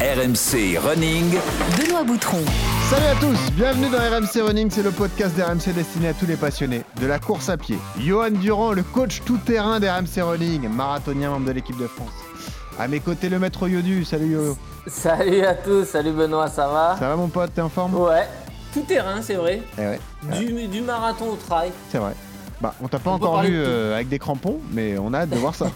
RMC Running. Benoît Boutron. Salut à tous, bienvenue dans RMC Running, c'est le podcast d'RMC destiné à tous les passionnés de la course à pied. Johan Durand, le coach tout-terrain d'RMC Running, marathonien membre de l'équipe de France. À mes côtés, le maître Yodu, salut Yo. Salut à tous, salut Benoît, ça va? Ça va mon pote, t'es en forme? Ouais, tout terrain, c'est vrai. Eh ouais, Du, du marathon au trail. c'est vrai. Bah, on t'a pas On encore vu euh, avec des crampons, mais on a hâte de voir ça.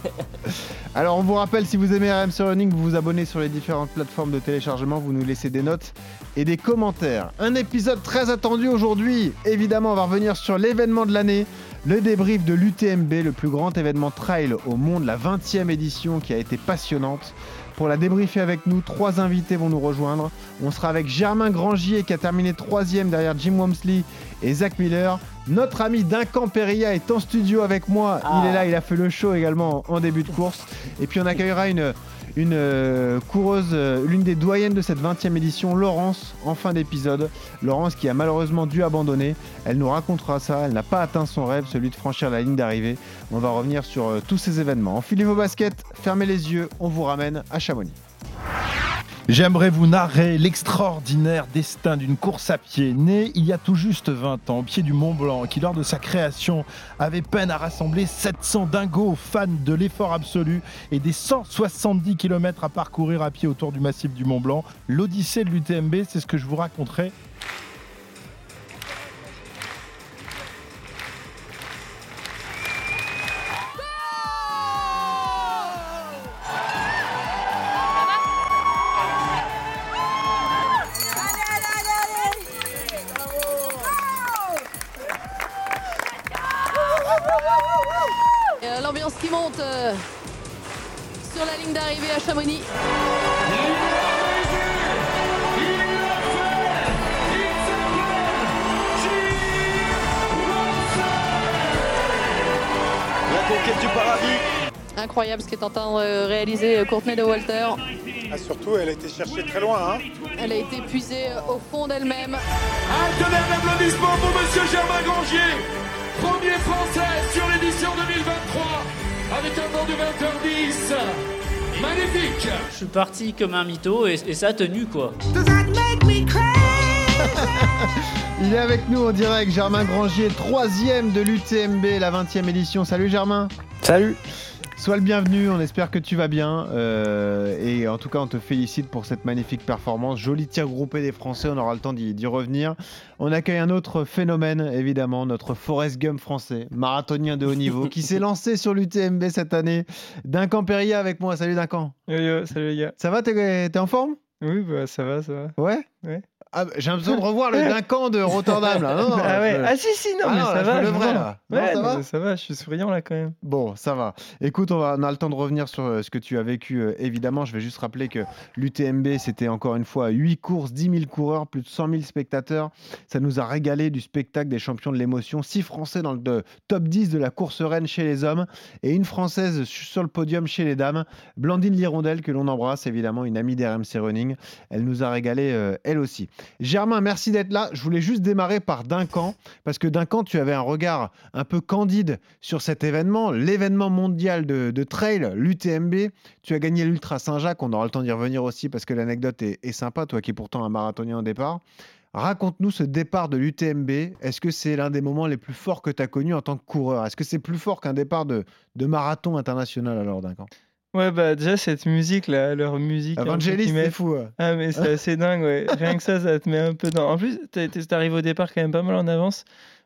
Alors, on vous rappelle, si vous aimez RMC Running, vous vous abonnez sur les différentes plateformes de téléchargement, vous nous laissez des notes et des commentaires. Un épisode très attendu aujourd'hui. Évidemment, on va revenir sur l'événement de l'année, le débrief de l'UTMB, le plus grand événement trail au monde, la 20e édition qui a été passionnante. Pour la débriefer avec nous, trois invités vont nous rejoindre. On sera avec Germain Grangier qui a terminé troisième derrière Jim Wamsley et Zach Miller. Notre ami Duncan Perilla est en studio avec moi. Il Ah. est là, il a fait le show également en début de course. Et puis on accueillera une, une euh, coureuse, euh, l'une des doyennes de cette 20e édition, Laurence, en fin d'épisode. Laurence qui a malheureusement dû abandonner. Elle nous racontera ça. Elle n'a pas atteint son rêve, celui de franchir la ligne d'arrivée. On va revenir sur euh, tous ces événements. Enfilez vos baskets, fermez les yeux, on vous ramène à Chamonix. J'aimerais vous narrer l'extraordinaire destin d'une course à pied née il y a tout juste 20 ans au pied du Mont Blanc qui lors de sa création avait peine à rassembler 700 dingos fans de l'effort absolu et des 170 km à parcourir à pied autour du massif du Mont Blanc. L'odyssée de l'UTMB, c'est ce que je vous raconterai Incroyable ce qu'est en train de réaliser euh, Courtney de Walter. Ah, surtout, elle a été cherchée très loin. Hein. Elle a été puisée euh, au fond d'elle-même. Un tonnerre d'applaudissements pour Monsieur Germain Grangier, premier français sur l'édition 2023, avec un temps de 20h10. Magnifique Je suis parti comme un mytho et, et ça a tenu quoi. Il est avec nous en direct, Germain Grangier, troisième de l'UTMB, la 20e édition. Salut Germain. Salut Sois le bienvenu, on espère que tu vas bien. euh, et en tout cas, on te félicite pour cette magnifique performance. Joli tir groupé des Français, on aura le temps d'y revenir. On accueille un autre phénomène, évidemment, notre Forrest Gump français, marathonien de haut niveau, qui s'est lancé sur l'UTMB cette année. Duncan Perilla avec moi. Salut Duncan. Yo yo, salut les gars. Ça va, t'es t'es en forme? Oui, bah ça va, ça va. Ouais? Ouais. Ah, J'ai l'impression de revoir le Duncan de Rotterdam là. Non, non, ah ouais, je- ah si, si, non, Ah mais non, ça là, va. le vrai, là. Non, Ouais, ça va ça va, je suis souriant là quand même. Bon, ça va. Écoute, on, va, on a le temps de revenir sur euh, ce que tu as vécu. euh, évidemment, je vais juste rappeler que l'UTMB, c'était encore une fois 8 courses, 10 000 coureurs, plus de 100 000 spectateurs. Ça nous a régalé du spectacle des champions de l'émotion. 6 Français dans le de- top 10 de la course reine chez les hommes et une Française su- sur le podium chez les dames. Blandine Lirondelle, que l'on embrasse, évidemment, une amie d'RMC Running. Elle nous a régalé, euh, elle aussi. Germain, merci d'être là. Je voulais juste démarrer par Duncan, parce que Duncan, tu avais un regard un peu candide sur cet événement, l'événement mondial de, trail, l'UTMB. Tu as gagné l'Ultra Saint-Jacques, on aura le temps d'y revenir aussi, parce que l'anecdote est, est sympa, toi qui es pourtant un marathonien au départ. Raconte-nous ce départ de l'UTMB. Est-ce que c'est l'un des moments les plus forts que tu as connus en tant que coureur? Est-ce que c'est plus fort qu'un départ de, de marathon international alors, Duncan? Ouais, bah déjà cette musique là, leur musique. Evangelist, c'est fou. ouais. Ah, mais c'est assez dingue, ouais. Rien que ça, ça te met un peu dans. En plus, t'arrives au départ quand même pas mal en avance.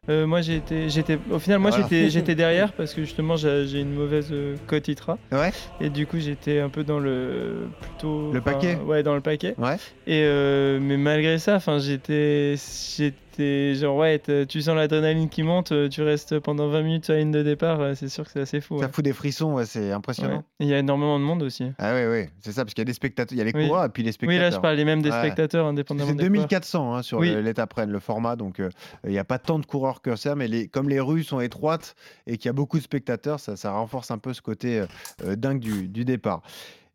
Euh, moi, j'étais, au final, moi, Voilà. j'étais, j'étais derrière parce que justement, j'ai une mauvaise euh, cote ITRA. Ouais. Et du coup, j'étais un peu dans le plutôt. Le paquet Ouais, dans le paquet. Ouais. Et euh, mais malgré ça, enfin, j'étais, j'étais genre ouais, tu sens l'adrénaline qui monte, euh, tu restes pendant 20 minutes sur la ligne de départ, euh, c'est sûr que c'est assez fou. Ça ouais. fout des frissons, ouais, c'est impressionnant. Il y a énormément de monde aussi. Ah oui, oui, c'est ça, parce qu'il y a des spectateurs, il y a les Oui. coureurs et puis les Oui, spectateurs. là, je parlais même des spectateurs indépendamment C'est des coureurs. 2400 hein, sur Oui. Rennes, le format. Donc, euh, il n'y a pas tant de coureurs que ça, mais les, comme les rues sont étroites et qu'il y a beaucoup de spectateurs, ça, ça renforce un peu ce côté euh, euh, dingue du, du départ.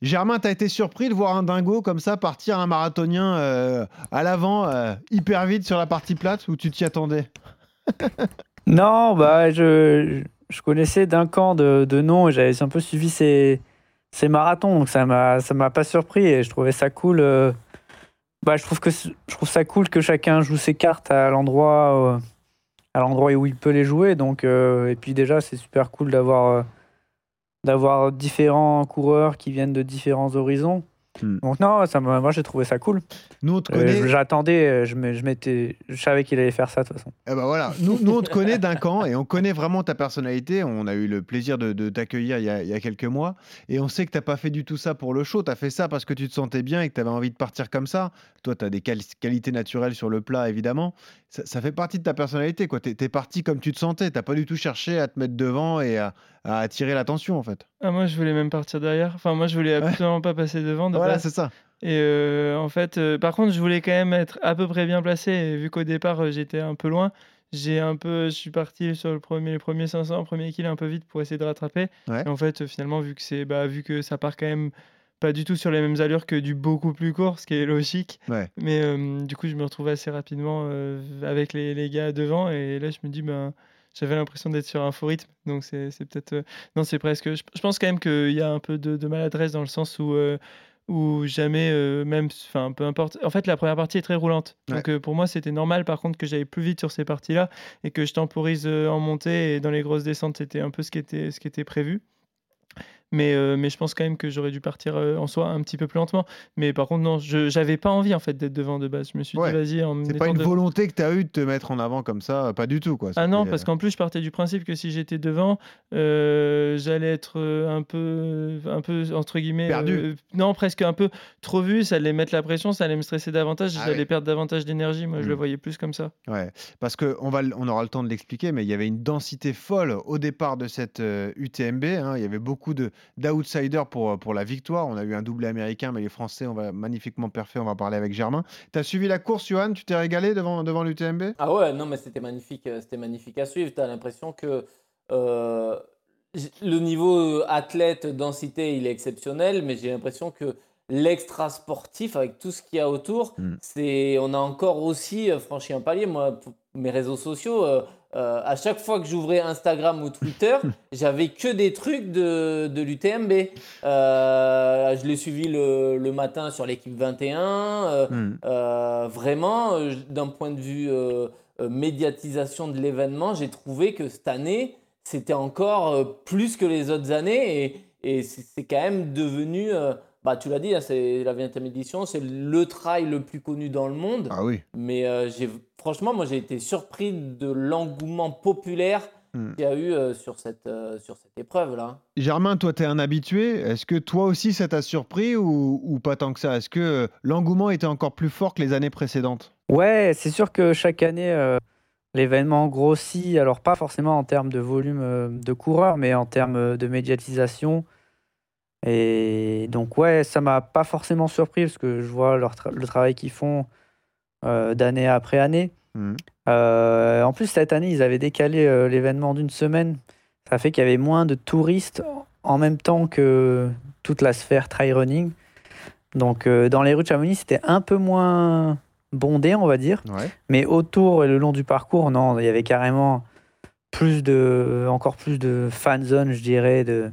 Germain, tu as été surpris de voir un dingo comme ça partir un marathonien euh, à l'avant, euh, hyper vite sur la partie plate, ou tu t'y attendais? Non, bah, je, connaissais d'un camp de, de nom et j'avais un peu suivi ses, c'est marathon, donc ça m'a m'a pas surpris et je trouvais ça cool. euh, bah, je trouve que ça cool que chacun joue ses cartes à l'endroit à l'endroit où il peut les jouer. Donc et puis déjà c'est super cool d'avoir d'avoir différents coureurs qui viennent de différents horizons. Hmm. Donc non, ça moi j'ai trouvé ça cool. Nous, on te Euh, connaît. J'attendais, euh, je me- je je savais qu'il allait faire ça de toute façon. Eh ben voilà, nous, nous on te connaît d'un camp et on connaît vraiment ta personnalité. On a eu le plaisir de, de t'accueillir il, y a- il y a quelques mois et on sait que tu n'as pas fait du tout ça pour le show. Tu as fait ça parce que tu te sentais bien et que tu avais envie de partir comme ça. Toi, tu as des quali- qualités naturelles sur le plat, évidemment. Ça, ça fait partie de ta personnalité. Tu es, parti comme tu te sentais. Tu pas du tout cherché à te mettre devant et à, à attirer l'attention, en fait. Ah, moi, je voulais même partir derrière. Enfin, moi, je voulais absolument pas passer devant. De Voilà, c'est ça. Et euh, en fait, euh, par contre, je voulais quand même être à peu près bien placé. Et vu qu'au départ, euh, j'étais un peu loin, j'ai un peu, je suis parti sur le premier, les premiers 500, premier kill un peu vite pour essayer de rattraper. Ouais. Et en fait, finalement, vu que c'est, bah, vu que ça part quand même pas du tout sur les mêmes allures que du beaucoup plus court, ce qui est logique. Ouais. Mais du coup, je me retrouve assez rapidement avec les, les gars devant. Et là, je me dis, ben. J'avais l'impression d'être sur un faux rythme, donc c'est c'est peut-être. euh, Non, c'est presque. Je, je pense quand même qu'il y a un peu de, de maladresse dans le sens où, euh, où jamais, euh, même. Enfin, peu importe. En fait, la première partie est très roulante. Donc euh, pour moi, c'était normal, par contre, que j'aille plus vite sur ces parties-là et que je temporise euh, en montée et dans les grosses descentes, c'était un peu ce qui était, ce qui était prévu. Mais, euh, mais je pense quand même que j'aurais dû partir euh, en soi un petit peu plus lentement. Mais par contre, non, je j'avais pas envie en fait d'être devant de base. Je me suis Ouais. dit, vas-y, en me C'est pas une volonté que tu as eue de te mettre en avant comme ça, pas du tout. Quoi. ah non, parce euh, qu'en plus, je partais du principe que si j'étais devant, euh, j'allais être un peu, un peu, entre guillemets... Perdu. non, presque un peu trop vu, ça allait mettre la pression, ça allait me stresser davantage, Ah j'allais ouais. perdre davantage d'énergie, moi je le Mm. voyais plus comme ça. Ouais, parce que on, aura le temps de l'expliquer, mais il y avait une densité folle au départ de cette UTMB. hein. Il y avait beaucoup de- d'outsiders pour, pour la victoire. On a eu un doublé américain, mais les Français, on va magnifiquement parfait. On va parler avec Germain. Tu as suivi la course, Johan? Tu t'es régalé devant, devant l'UTMB Ah ouais, non, mais c'était magnifique, euh, c'était magnifique à suivre. Tu as l'impression que euh, le niveau euh, athlète, densité, il est exceptionnel, mais j'ai l'impression que l'extra sportif, avec tout ce qu'il y a autour, Mm. c'est, on a encore aussi euh, franchi un palier. Moi, mes réseaux sociaux, euh, euh, à chaque fois que j'ouvrais Instagram ou Twitter, j'avais que des trucs de, de l'UTMB. Euh, je l'ai suivi le, le matin sur l'équipe 21. euh, Hmm. euh, vraiment, d'un point de vue médiatisation de l'événement, j'ai trouvé que cette année, c'était encore plus que les autres années et, et c'est quand même devenu, bah, tu l'as dit, hein, c'est la 20e édition, c'est le trail le plus connu dans le monde. Ah oui. Mais euh, j'ai, franchement, moi j'ai été surpris de l'engouement populaire Hmm. qu'il y a eu euh, sur cette, euh, sur cette épreuve-là. Germain, toi, tu es un habitué. Est-ce que toi aussi, ça t'a surpris ou, ou pas tant que ça? Est-ce que euh, l'engouement était encore plus fort que les années précédentes? Ouais, c'est sûr que chaque année, euh, l'événement grossit. Alors, pas forcément en termes de volume euh, de coureurs, mais en termes euh, de médiatisation. Et donc, ouais, ça m'a pas forcément surpris parce que je vois leur tra- le travail qu'ils font euh, d'année après année. Hmm. Euh, en plus, cette année, ils avaient décalé euh, l'événement d'une semaine. Ça fait qu'il y avait moins de touristes en même temps que toute la sphère trail running. Donc, dans les rues de Chamonix, c'était un peu moins bondé, on va dire. Ouais. Mais autour et le long du parcours, non, il y avait carrément plus de, encore plus de fan zone, je dirais, de,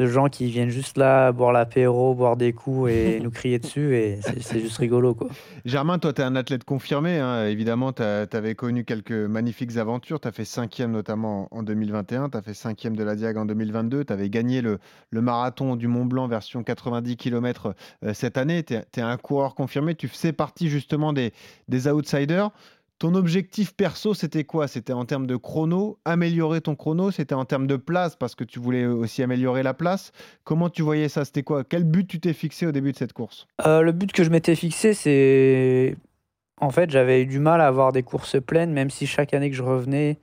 de gens qui viennent juste là boire l'apéro, boire des coups et nous crier dessus. Et c'est juste rigolo, quoi. Germain, toi, tu es un athlète confirmé. hein. Évidemment, tu avais connu quelques magnifiques aventures. Tu as fait cinquième notamment en 2021. Tu as fait cinquième de la Diag en 2022. Tu avais gagné le, le marathon du Mont Blanc version 90 km cette année. Tu es, un coureur confirmé. Tu faisais partie justement des, des outsiders. Ton objectif perso, c'était quoi? C'était en termes de chrono, améliorer ton chrono? C'était en termes de place parce que tu voulais aussi améliorer la place? Comment tu voyais ça? C'était quoi? Quel but tu t'es fixé au début de cette course? Euh, le but que je m'étais fixé, c'est. En fait, j'avais eu du mal à avoir des courses pleines, même si chaque année que je revenais,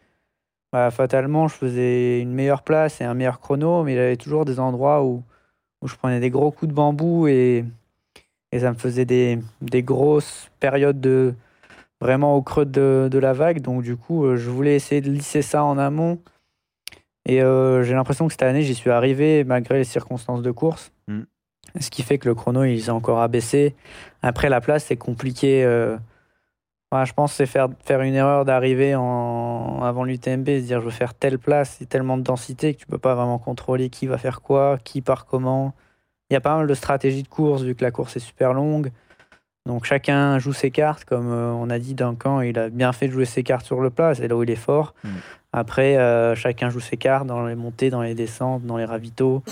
bah, fatalement, je faisais une meilleure place et un meilleur chrono, mais il y avait toujours des endroits où, où je prenais des gros coups de bambou et, et ça me faisait des, des grosses périodes de vraiment au creux de, de la vague. Donc, du coup, euh, je voulais essayer de lisser ça en amont. Et euh, j'ai l'impression que cette année, j'y suis arrivé malgré les circonstances de course. Mm. Ce qui fait que le chrono, il s'est encore abaissé. Après, la place, c'est compliqué. euh, enfin, je pense que c'est faire, faire une erreur d'arriver en, avant l'UTMB et se dire je veux faire telle place, c'est tellement de densité que tu peux pas vraiment contrôler qui va faire quoi, qui part comment. il y a pas mal de stratégies de course vu que la course est super longue. Donc chacun joue ses cartes, comme euh, on a dit Duncan, il a bien fait de jouer ses cartes sur le plat, c'est là où il est fort. Mm. Après, euh, chacun joue ses cartes dans les montées, dans les descentes, dans les ravitaux.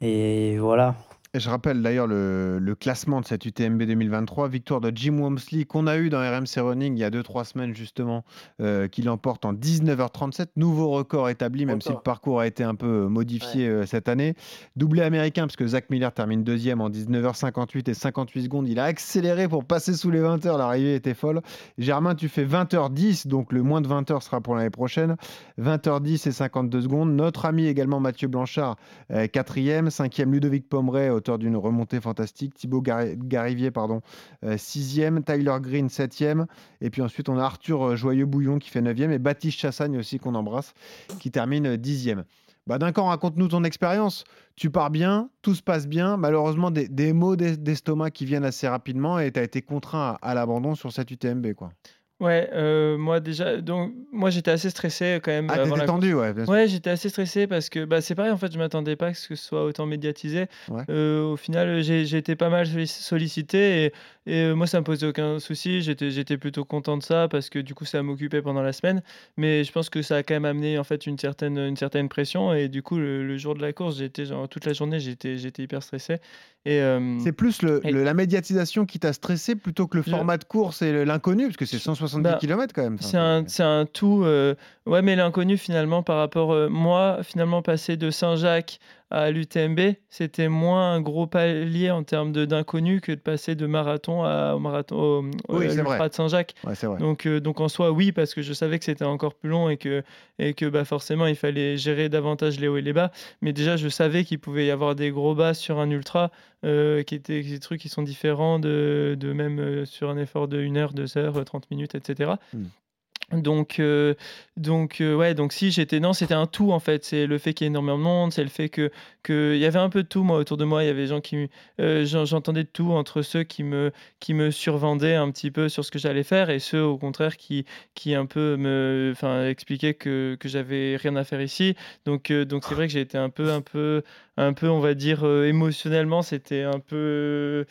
Et voilà. Je rappelle d'ailleurs le, le classement de cette UTMB 2023, victoire de Jim Wamsley qu'on a eu dans RMC Running il y a 2-3 semaines justement, euh, qui l'emporte en 19h37, nouveau record établi même si le parcours a été un peu modifié euh, cette année. Doublé américain parce que Zach Miller termine deuxième en 19h58 et 58 secondes, il a accéléré pour passer sous les 20 heures, l'arrivée était folle. Germain, tu fais 20h10, donc le moins de 20 heures sera pour l'année prochaine. 20h10 et 52 secondes. Notre ami également Mathieu Blanchard, euh, quatrième. Cinquième, Ludovic Pomeray, d'une remontée fantastique. Thibaut Gar- Garivier, pardon, euh, sixième. Tyler Green, septième. Et puis ensuite, on a Arthur euh, Joyeux-Bouillon qui fait neuvième. Et Baptiste Chassagne aussi, qu'on embrasse, qui termine euh, dixième. Bah, Duncan, raconte-nous ton expérience. Tu pars bien, tout se passe bien. Malheureusement, des, maux d'es- d'estomac qui viennent assez rapidement et tu as été contraint à, à l'abandon sur cette UTMB. Quoi. Ouais, euh, moi déjà, donc moi j'étais assez stressé quand même Ah, avant t'étais la tendu, ouais. bien sûr. Ouais, j'étais assez stressé parce que bah, c'est pareil, en fait, je m'attendais pas à ce que ce soit autant médiatisé. Ouais. Euh, au final, j'ai été pas mal sollic- sollicité et, et, euh, moi, ça me posait aucun souci. J'étais plutôt content de ça parce que du coup, ça m'occupait pendant la semaine. Mais je pense que ça a quand même amené en fait une certaine, une certaine pression et du coup, le, le jour de la course, j'étais toute la journée, j'étais hyper stressé. Et, euh, C'est plus le, Et- le- la médiatisation qui t'a stressé plutôt que le format de course et l'inconnu, parce que c'est 170 Bah, km quand même. C'est un, c'est un tout. euh, ouais, mais l'inconnu, finalement, par rapport. euh, moi, finalement, passer de Saint-Jacques à l'UTMB, c'était moins un gros palier en termes de- d'inconnu que de passer de marathon à au marathon, au, Oui, vrai. de Saint-Jacques. Ouais. Donc, euh, donc en soi, oui, parce que je savais que c'était encore plus long et que, et que bah, forcément, il fallait gérer davantage les hauts et les bas. Mais déjà, je savais qu'il pouvait y avoir des gros bas sur un ultra, euh, qui étaient des trucs qui sont différents de, de même euh, sur un effort de 1 heure, 2 heures, 30 minutes, etc. Mm. Donc, euh, donc euh, ouais, donc si j'étais non, c'était un tout en fait. C'est le fait qu'il y ait énormément de monde, c'est le fait que que il y avait un peu de tout moi autour de moi. Il y avait des gens qui, euh, j'en- j'entendais de tout entre ceux qui me qui me survendaient un petit peu sur ce que j'allais faire et ceux au contraire qui qui un peu me, enfin expliquaient que que j'avais rien à faire ici. Donc donc c'est vrai que j'ai été un peu un peu un peu on va dire émotionnellement, c'était un peu.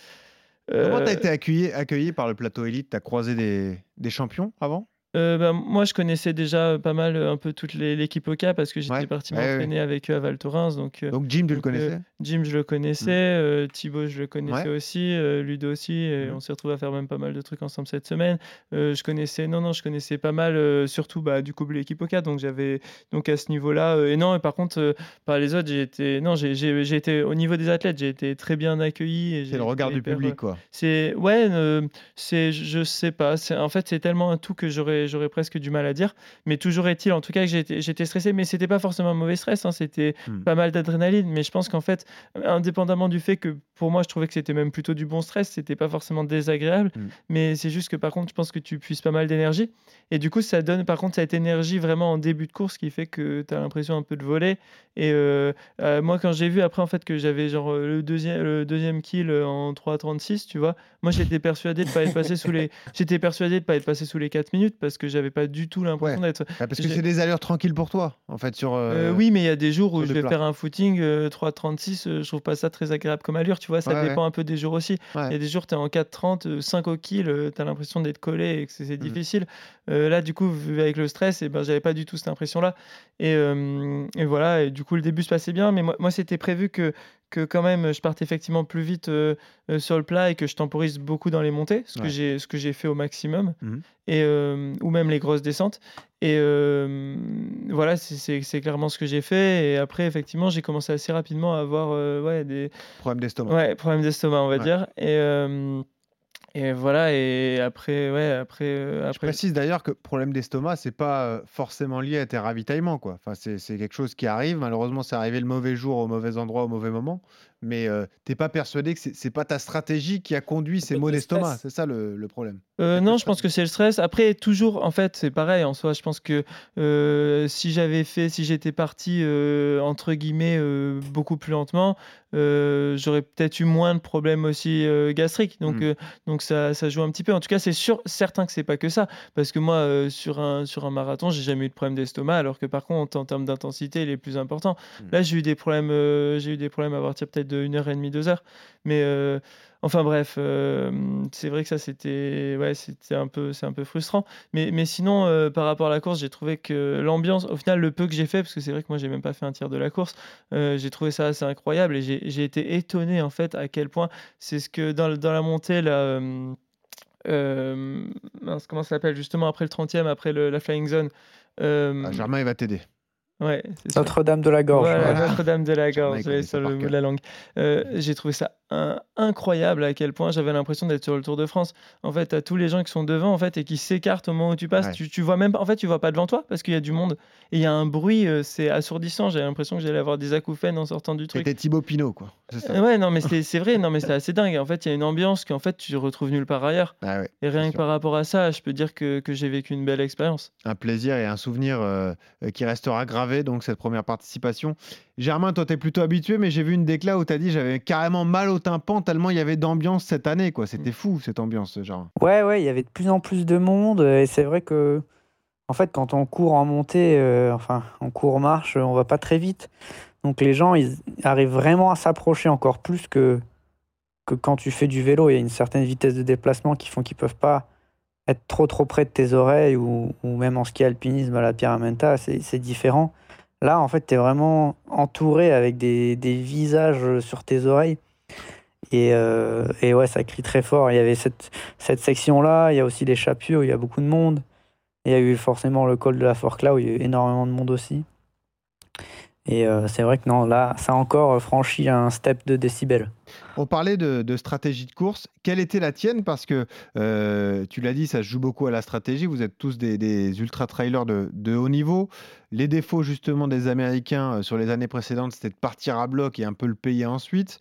Comment t'as été accueilli, accueilli par le plateau élite? T'as croisé des, des champions avant? Euh, bah, moi, je connaissais déjà pas mal euh, un peu toute l'équipe Oka parce que j'étais Ouais, parti ouais, ouais. m'entraîner avec eux à Val Thorens. Donc, euh, Donc Jim, tu le connaissais euh, Jim, je le connaissais. euh, Thibaut, je le connaissais aussi. Ludo aussi. Et Mhm. on s'est retrouvé à faire même pas mal de trucs ensemble cette semaine. Je connaissais, non, non, je connaissais pas mal, surtout bah, du coup l'équipe Oka. Donc, j'avais, donc à ce niveau-là. et non, et par contre, par les autres, j'ai été, non, j'ai, été au niveau des athlètes, j'ai été très bien accueilli. C'est le regard du hyper, public, quoi. c'est ouais, c'est je sais pas. En fait c'est tellement un tout que j'aurais j'aurais presque du mal à dire. Mais toujours est-il, en tout cas, que j'étais stressé. Mais c'était pas forcément un mauvais stress. hein, c'était Hmm. pas mal d'adrénaline. Mais je pense qu'en fait, indépendamment du fait que pour moi je trouvais que c'était même plutôt du bon stress, c'était pas forcément désagréable. Hmm. Mais c'est juste que par contre, je pense que tu puisses pas mal d'énergie. Et du coup, ça donne par contre cette énergie vraiment en début de course qui fait que tu as l'impression un peu de voler. Et euh, euh, moi, quand j'ai vu après en fait que j'avais genre euh, le deuxième, le deuxième kill en 3.36, tu vois, moi j'étais persuadé de pas être passé sous les, j'étais persuadé de pas être passé sous les 4 minutes parce que j'avais pas du tout l'impression Ouais. d'être. Ah, parce que c'est des allures tranquilles pour toi, en fait, sur. Euh, euh, oui, mais il y a des jours où je vais plats. faire un footing euh, 3.36, euh, je trouve pas ça très agréable comme allure, tu vois, ça Ouais, dépend un peu des jours aussi. Il y a des jours, tu es en 4.30, euh, 5 au kill, tu as l'impression d'être collé et que c'est Mhm. difficile. Là, du coup, avec le stress, et ben, j'avais pas du tout cette impression-là. Et, et voilà, et du coup, le début se passait bien, mais moi, moi c'était prévu que, que quand même je parte effectivement plus vite euh, euh, sur le plat et que je temporise beaucoup dans les montées, ce Ouais. que j'ai ce que j'ai fait au maximum, Mhm. et, euh, ou même les grosses descentes. Et voilà, c'est- clairement ce que j'ai fait. Et après, effectivement, j'ai commencé assez rapidement à avoir ouais, des Problème d'estomac. ouais, problèmes d'estomac, on va Ouais. dire. Et, et voilà, et après, ouais, après, euh, Je après. précise d'ailleurs que problème d'estomac, c'est pas euh, forcément lié à tes ravitaillements, quoi. Enfin, c'est quelque chose qui arrive. Malheureusement, c'est arrivé le mauvais jour, au mauvais endroit, au mauvais moment. Mais euh, t'es pas persuadé que c'est pas ta stratégie qui a conduit ces maux d'estomac. C'est ça le, le problème. Euh, non, je pense que c'est le stress. Après, toujours, en fait, c'est pareil. En soi, je pense que euh, si j'avais fait, si j'étais parti entre guillemets beaucoup plus lentement, j'aurais peut-être eu moins de problèmes aussi gastriques. Donc, Mm. euh, donc ça, ça joue un petit peu. En tout cas, c'est sûr, certain que c'est pas que ça, parce que moi, sur un sur un marathon, j'ai jamais eu de problème d'estomac, alors que par contre, en termes d'intensité, il est plus important. Mm. Là, j'ai eu des problèmes, j'ai eu des problèmes à partir peut-être de 1h30, 2h. Mais euh, enfin bref, euh, c'est vrai que ça c'était ouais, c'était un peu c'est un peu frustrant. Mais, mais sinon, euh, par rapport à la course, j'ai trouvé que l'ambiance, au final, le peu que j'ai fait, parce que c'est vrai que moi j'ai même pas fait un tiers de la course, j'ai trouvé ça assez incroyable et j'ai été étonné en fait à quel point c'est ce que dans, la montée là. comment ça s'appelle justement après le 30e, après le, la flying zone. Ah, Germain, il va t'aider. Ouais, Notre-Dame de la Gorge. Voilà, Notre-Dame de la Gorge, sur le bout de la langue. Euh, j'ai trouvé ça incroyable à quel point j'avais l'impression d'être sur le Tour de France. En fait, à tous les gens qui sont devant en fait et qui s'écartent au moment où tu passes, tu, tu, vois même en fait, tu vois pas devant toi parce qu'il y a du monde et il y a un bruit, euh, c'est assourdissant. J'avais l'impression que j'allais avoir des acouphènes en sortant du truc. C'était Thibaut Pinot, quoi. Ça. ouais, non, mais c'est vrai, non, mais c'est assez dingue. En fait, il y a une ambiance qu'en fait tu retrouves nulle part ailleurs. Ah et rien que par rapport à ça, je peux dire que, que j'ai vécu une belle expérience. Un plaisir et un souvenir euh, qui restera gravé donc cette première participation. Germain, toi, tu es plutôt habitué, mais j'ai vu une déclat où tu as dit j'avais carrément mal au tympan tellement il y avait d'ambiance cette année. quoi. C'était fou, cette ambiance, genre. Ouais, ouais, il y avait de plus en plus de monde. Et c'est vrai que, en fait, quand on court en montée, euh, enfin, on court en marche, on va pas très vite. Donc les gens, ils arrivent vraiment à s'approcher encore plus que, que quand tu fais du vélo. Il y a une certaine vitesse de déplacement qui font qu'ils peuvent pas être trop trop près de tes oreilles ou, ou même en ski alpinisme à la Pyramenta, c'est différent. Là, en fait, tu es vraiment entouré avec des, des, visages sur tes oreilles. Et, euh, et, ouais, ça crie très fort. Il y avait cette, section-là, il y a aussi les Chapieux où il y a beaucoup de monde. Il y a eu forcément le col de la Forclaz où il y a eu énormément de monde aussi. Et euh, c'est vrai que non, là, ça a encore franchi un step de décibels. On parlait de, stratégie de course. Quelle était la tienne? Parce que euh, tu l'as dit, ça se joue beaucoup à la stratégie. Vous êtes tous des, ultra-trailers de, haut niveau. Les défauts justement des Américains euh, sur les années précédentes, c'était de partir à bloc et un peu le payer ensuite.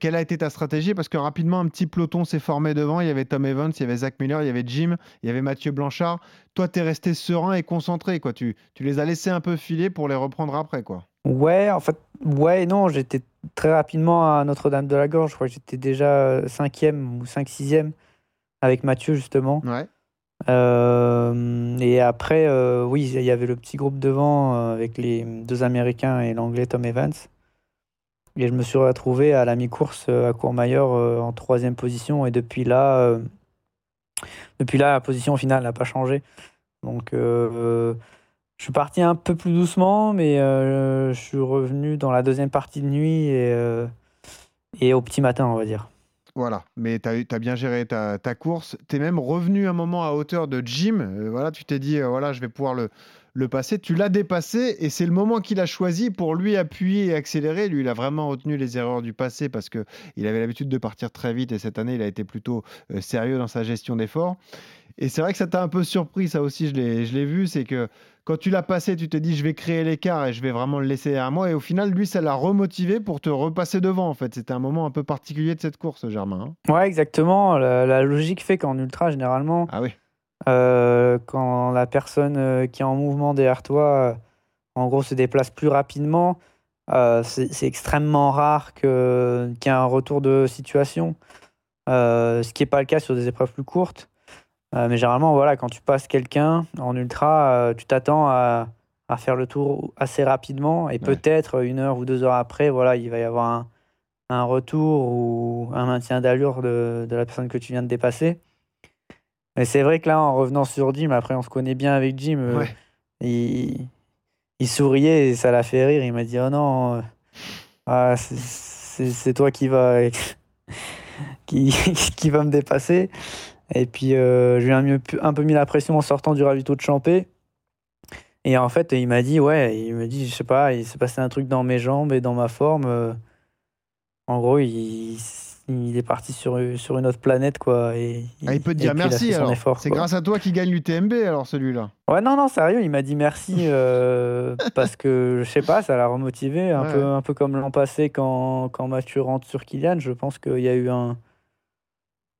quelle a été ta stratégie? Parce que rapidement, un petit peloton s'est formé devant. Il y avait Tom Evans, il y avait Zach Miller, il y avait Jim, il y avait Mathieu Blanchard. Toi, tu es resté serein et concentré. Tu, tu les as laissés un peu filer pour les reprendre après. quoi. Ouais, en fait, ouais non, j'étais très rapidement à Notre-Dame de la Gorge. Je crois que j'étais déjà cinquième ou 5 sixième avec Mathieu, justement. Ouais. Euh, et après, euh, oui, il y avait le petit groupe devant euh, avec les deux Américains et l'Anglais Tom Evans. Et je me suis retrouvé à la mi-course à Courmayeur en troisième position. Et depuis là, depuis là, la position finale n'a pas changé. Donc, je suis parti un peu plus doucement, mais euh, je suis revenu dans la deuxième partie de nuit et, euh, au petit matin, on va dire. Voilà, mais tu as, bien géré ta, course. Tu es même revenu un moment à hauteur de Jim. Euh, voilà, tu t'es dit, voilà, je vais pouvoir le, passer. Tu l'as dépassé et c'est le moment qu'il a choisi pour lui appuyer et accélérer. Lui, il a vraiment retenu les erreurs du passé parce qu'il avait l'habitude de partir très vite et cette année, il a été plutôt sérieux dans sa gestion d'efforts. Et c'est vrai que ça t'a un peu surpris, ça aussi, je l'ai vu, c'est que quand tu l'as passé, tu te dis je vais créer l'écart et je vais vraiment le laisser à moi. Et au final, lui, ça l'a remotivé pour te repasser devant. En fait, c'était un moment un peu particulier de cette course, Germain. Hein. ouais, exactement. La, logique fait qu'en ultra, généralement, ah oui. Euh, quand la personne euh, qui est en mouvement derrière toi, euh, en gros, se déplace plus rapidement, c'est extrêmement rare qu'il y ait un retour de situation. ce qui n'est pas le cas sur des épreuves plus courtes. Euh, mais généralement, voilà, quand tu passes quelqu'un en ultra, euh, tu t'attends à, à, faire le tour assez rapidement et peut-être une heure ou deux heures après, voilà, il va y avoir un, un retour ou un maintien d'allure de, de, la personne que tu viens de dépasser. Mais c'est vrai que là, en revenant sur Jim, après on se connaît bien avec Jim, euh, il, il, souriait et ça l'a fait rire. Il m'a dit Oh non, ah, c'est toi qui va, qui, qui va me dépasser. Et puis, euh, je lui ai un, peu mis la pression en sortant du ravito de Champé. Et en fait, il m'a dit, ouais, il me dit, je sais pas, il s'est passé un truc dans mes jambes et dans ma forme. Euh. en gros, il, il, est parti sur, sur une autre planète, quoi. Et, ah, il peut te dire merci, alors. C'est grâce à toi qu'il gagne l'UTMB, alors, celui-là. Ouais, non, non, sérieux, il m'a dit merci euh, parce que, je sais pas, ça l'a remotivé, un, peu, un peu comme l'an passé quand, quand Mathieu rentre sur Kylian. Je pense qu'il y a eu un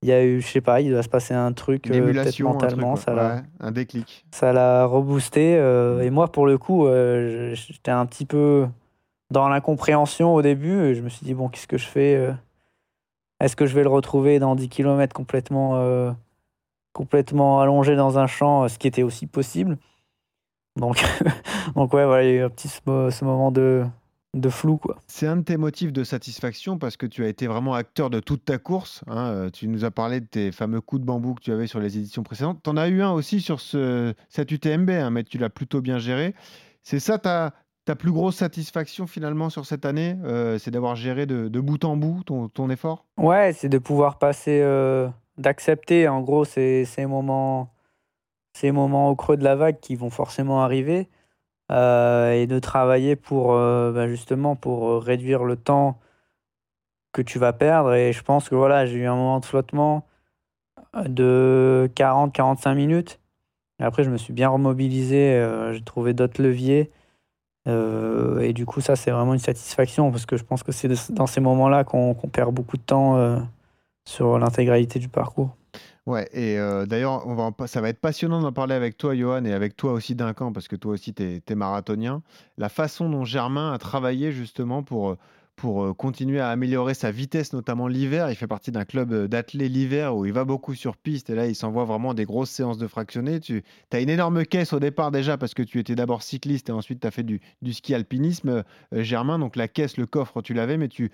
il y a eu, je sais pas, il doit se passer un truc euh, peut-être mentalement, un, ça un déclic. Ça l'a reboosté. Euh, et moi, pour le coup, euh, j'étais un petit peu dans l'incompréhension au début. Et je me suis dit, bon, qu'est-ce que je fais Est-ce que je vais le retrouver dans 10 km complètement, complètement allongé dans un champ, ce qui était aussi possible Donc, donc ouais, voilà, il y a eu un petit ce moment de, de flou. Quoi. C'est un de tes motifs de satisfaction parce que tu as été vraiment acteur de toute ta course. hein. Euh, Tu nous as parlé de tes fameux coups de bambou que tu avais sur les éditions précédentes. Tu en as eu un aussi sur ce, cette UTMB, hein, mais tu l'as plutôt bien géré. C'est ça ta, ta plus grosse satisfaction finalement sur cette année euh, C'est d'avoir géré de, de bout en bout ton, ton effort? Ouais, c'est de pouvoir passer, euh, d'accepter en gros ces, ces moments, ces moments au creux de la vague qui vont forcément arriver euh, et de travailler pour euh, bah, justement pour euh, réduire le temps que tu vas perdre. Et je pense que voilà, j'ai eu un moment de flottement de 40-45 minutes. Et après, je me suis bien remobilisé, j'ai trouvé d'autres leviers. Et du coup, ça, c'est vraiment une satisfaction parce que je pense que c'est dans ces moments-là qu'on perd beaucoup de temps sur l'intégralité du parcours. Ouais, et euh, d'ailleurs, on va ça va être passionnant d'en parler avec toi, Johan, et avec toi aussi, Duncan, parce que toi aussi, tu es, marathonien. La façon dont Germain a travaillé justement pour, euh, pour euh, continuer à améliorer sa vitesse, notamment l'hiver. Il fait partie d'un club euh, d'athlètes l'hiver où il va beaucoup sur piste, et là, il s'envoie vraiment des grosses séances de fractionnés. Tu as une énorme caisse au départ déjà, parce que tu étais d'abord cycliste et ensuite tu as fait du, ski alpinisme, euh, Germain. Donc la caisse, le coffre, tu l'avais, mais tu,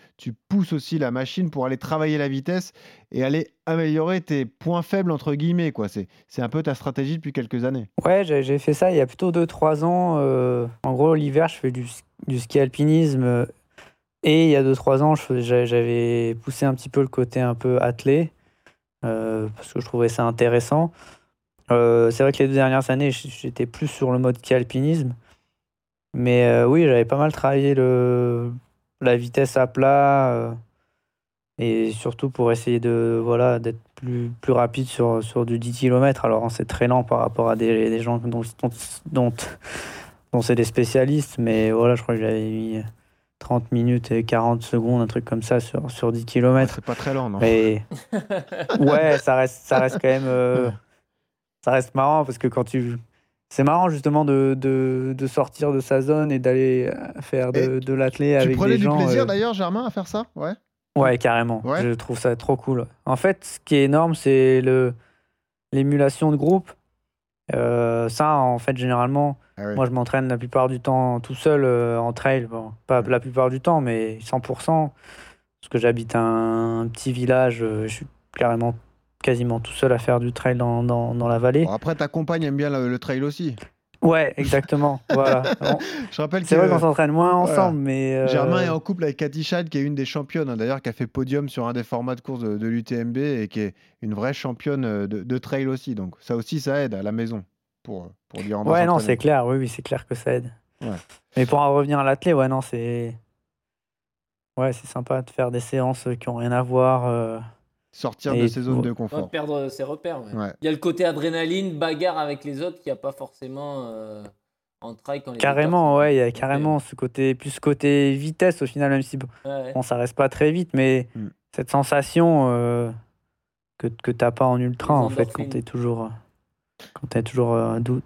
pousses aussi la machine pour aller travailler la vitesse et aller améliorer tes points faibles, entre guillemets. quoi. C'est un peu ta stratégie depuis quelques années. Ouais, j'ai fait ça il y a plutôt 2-3 ans. en gros, l'hiver, je fais du ski alpinisme. Et il y a 2-3 ans, j'avais poussé un petit peu le côté un peu athlé. euh, parce que je trouvais ça intéressant. Euh, c'est vrai que les deux dernières années, j'étais plus sur le mode alpinisme. Mais euh, oui, j'avais pas mal travaillé le, la vitesse à plat. et surtout pour essayer de voilà d'être plus, plus rapide sur, sur du 10 km. Alors hein, c'est très lent par rapport à des, gens dont, dont, dont c'est des spécialistes, mais voilà, je crois que j'avais mis 30 minutes et 40 secondes, un truc comme ça sur, sur 10 km. C'est pas très lent, non? Mais ouais, ça reste, ça reste quand même. euh, ça reste marrant parce que quand tu. C'est marrant justement de, de, de sortir de sa zone et d'aller euh, faire de, de l'athlé Tu avec prenais des du gens. plaisir euh, d'ailleurs, Germain, à faire ça? Ouais. Ouais, carrément. Ouais. Je trouve ça trop cool. En fait, ce qui est énorme, c'est le l'émulation de groupe. Euh, ça, en fait, généralement, Ah oui. moi, je m'entraîne la plupart du temps tout seul euh, en trail. Bon, pas la plupart du temps, mais 100%. Parce que j'habite un, un petit village, euh, je suis carrément quasiment tout seul à faire du trail dans, dans, dans la vallée. Bon, après, ta compagne aime bien le, le trail aussi. Ouais, exactement. voilà. Bon, Je rappelle C'est vrai qu'on s'entraîne moins voilà. ensemble, mais. euh, Germain est en couple avec Cathy Chad, qui est une des championnes, hein, d'ailleurs, qui a fait podium sur un des formats de course de, de l'UTMB et qui est une vraie championne de, de trail aussi. Donc ça aussi, ça aide à la maison pour, pour dire va Ouais, non, c'est clair, oui, oui, c'est clair que ça aide. Ouais. Mais pour en revenir à l'athlé, ouais, non, c'est. Ouais, c'est sympa de faire des séances qui ont rien à voir. euh, Sortir et- de ses zones de Ouais, confort. perdre ses repères. ouais. Ouais. Il y a le côté adrénaline, bagarre avec les autres qu'il n'y a pas forcément euh, en trail quand les Carrément, ouais, il y a carrément ce côté, plus ce côté vitesse au final, même si bon, Ouais, ouais. bon, ça reste pas très vite, mais Mm. cette sensation euh, que, que t'as pas en ultra, en fait, quand endorphines. t'es toujours, quand t'es toujours euh, dou-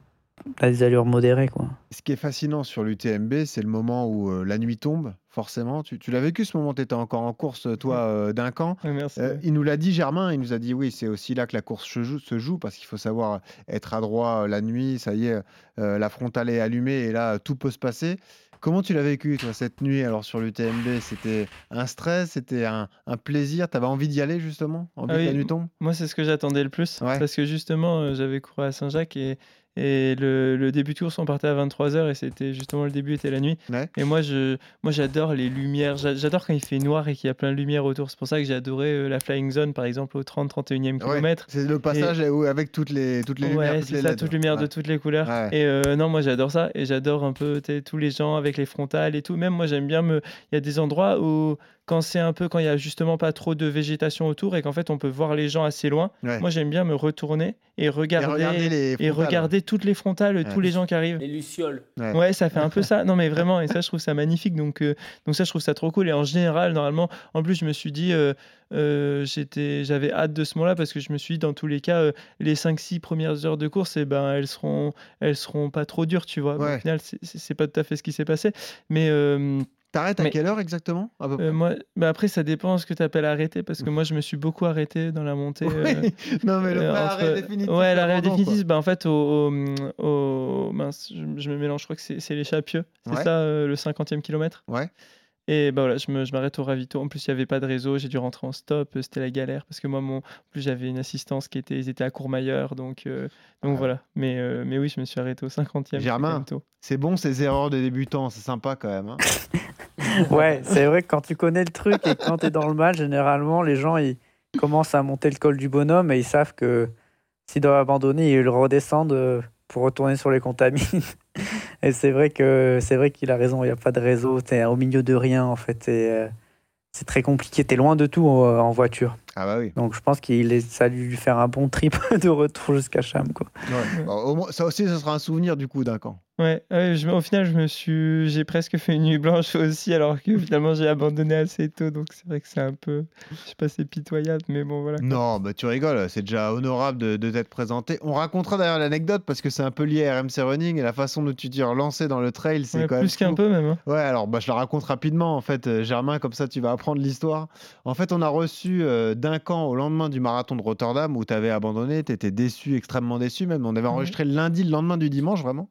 à des allures modérées, quoi. Ce qui est fascinant sur l'UTMB, c'est le moment où euh, la nuit tombe, forcément. Tu, tu l'as vécu ce moment, tu étais encore en course, toi, euh, d'un camp. Euh, il nous l'a dit, Germain, il nous a dit oui, c'est aussi là que la course se joue, se joue parce qu'il faut savoir être adroit euh, la nuit. Ça y est, euh, la frontale est allumée et là, tout peut se passer. Comment tu l'as vécu, toi, cette nuit, alors sur l'UTMB C'était un stress, c'était un, un plaisir? Tu avais envie d'y aller, justement Envie Ah oui, Moi, c'est ce que j'attendais le plus. Ouais. Parce que justement, euh, j'avais couru à Saint-Jacques et, et le, le début de course, on partait à 23h et c'était justement le début était la nuit. Ouais. Et moi, je, moi, j'adore les lumières. J'a- J'adore quand il fait noir et qu'il y a plein de lumière autour. C'est pour ça que j'ai adoré euh, la Flying Zone, par exemple, au 30-31e Ouais, kilomètre. C'est le passage où- avec toutes les, toutes les lumières, toutes c'est les ça, toutes lumières de toutes les couleurs. Et euh, non, moi j'adore ça. Et j'adore un peu tous les gens avec les frontales et tout. Même moi j'aime bien me. Il y a des endroits où, quand c'est un peu, quand il y a justement pas trop de végétation autour et qu'en fait on peut voir les gens assez loin, Ouais. moi j'aime bien me retourner et regarder, regarder les et regarder toutes les frontales, Ouais. tous les gens qui arrivent. Les lucioles. Ouais. Ouais, ça fait un peu ça. Non, mais vraiment, et ça, je trouve ça magnifique. Donc, euh, donc ça, je trouve ça trop cool. Et en général, normalement, en plus, je me suis dit, euh, euh, j'étais, j'avais hâte de ce moment-là parce que je me suis dit, dans tous les cas, euh, les 5-6 premières heures de course, eh ben, elles seront, elles seront pas trop dures, tu vois. Au final, c'est- pas tout à fait ce qui s'est passé. Mais, euh, T'arrêtes à Mais- quelle heure exactement à peu près? Euh, moi, bah après, ça dépend ce que tu appelles arrêter, parce que moi, je me suis beaucoup arrêté dans la montée. euh, Oui. Non, mais le euh, entre- arrêt définitif. Ouais, l'arrêt définitif, bah, en fait, au, au, au- mince, je, je me mélange, je crois que c'est les Chapieux, c'est Ouais. ça, le 50e kilomètre? Ouais. Et bah voilà, je me- je m'arrête au ravito. En plus, il n'y avait pas de réseau, j'ai dû rentrer en stop, euh, c'était la galère, parce que moi, mon, en plus, j'avais une assistance qui était, ils étaient à Courmayeur, donc, euh, donc Ah. voilà. Mais, euh, mais oui, je me suis arrêté au 50e. c'était Germain. C'est bon ces erreurs de débutants, c'est sympa quand même. hein. Ouais, c'est vrai que quand tu connais le truc et quand tu es dans le match, généralement, les gens ils commencent à monter le col du bonhomme et ils savent que s'ils doivent abandonner, ils le redescendent pour retourner sur les contamines. Et c'est vrai que c'est vrai qu'il a raison, il n'y a pas de réseau, tu es au milieu de rien en fait. et, euh, c'est très compliqué, tu es loin de tout euh, en voiture. Ah bah oui. Donc je pense qu'il est, ça a dû lui faire un bon trip de retour jusqu'à Cham. Quoi. Ouais. Bon, au moins, ça aussi, ce sera un souvenir du coup d'un camp. Ouais, ouais, je- au final, je me suis, j'ai presque fait une nuit blanche aussi, alors que finalement, j'ai abandonné assez tôt, donc c'est vrai que c'est un peu, je sais pas, c'est pitoyable, mais bon, voilà. Non, bah tu rigoles, c'est déjà honorable de, de t'être présenté. On racontera d'ailleurs l'anecdote parce que c'est un peu lié à RMC Running et la façon dont tu t'es relancé dans le trail, c'est Ouais, quand même. plus qu'un peu même. hein. Ouais, alors bah, je la raconte rapidement en fait, euh, Germain, comme ça tu vas apprendre l'histoire. En fait, on a reçu euh, d'un camp au lendemain du marathon de Rotterdam où tu avais abandonné, tu étais déçu, extrêmement déçu même. On avait enregistré le lundi, le lendemain du dimanche vraiment.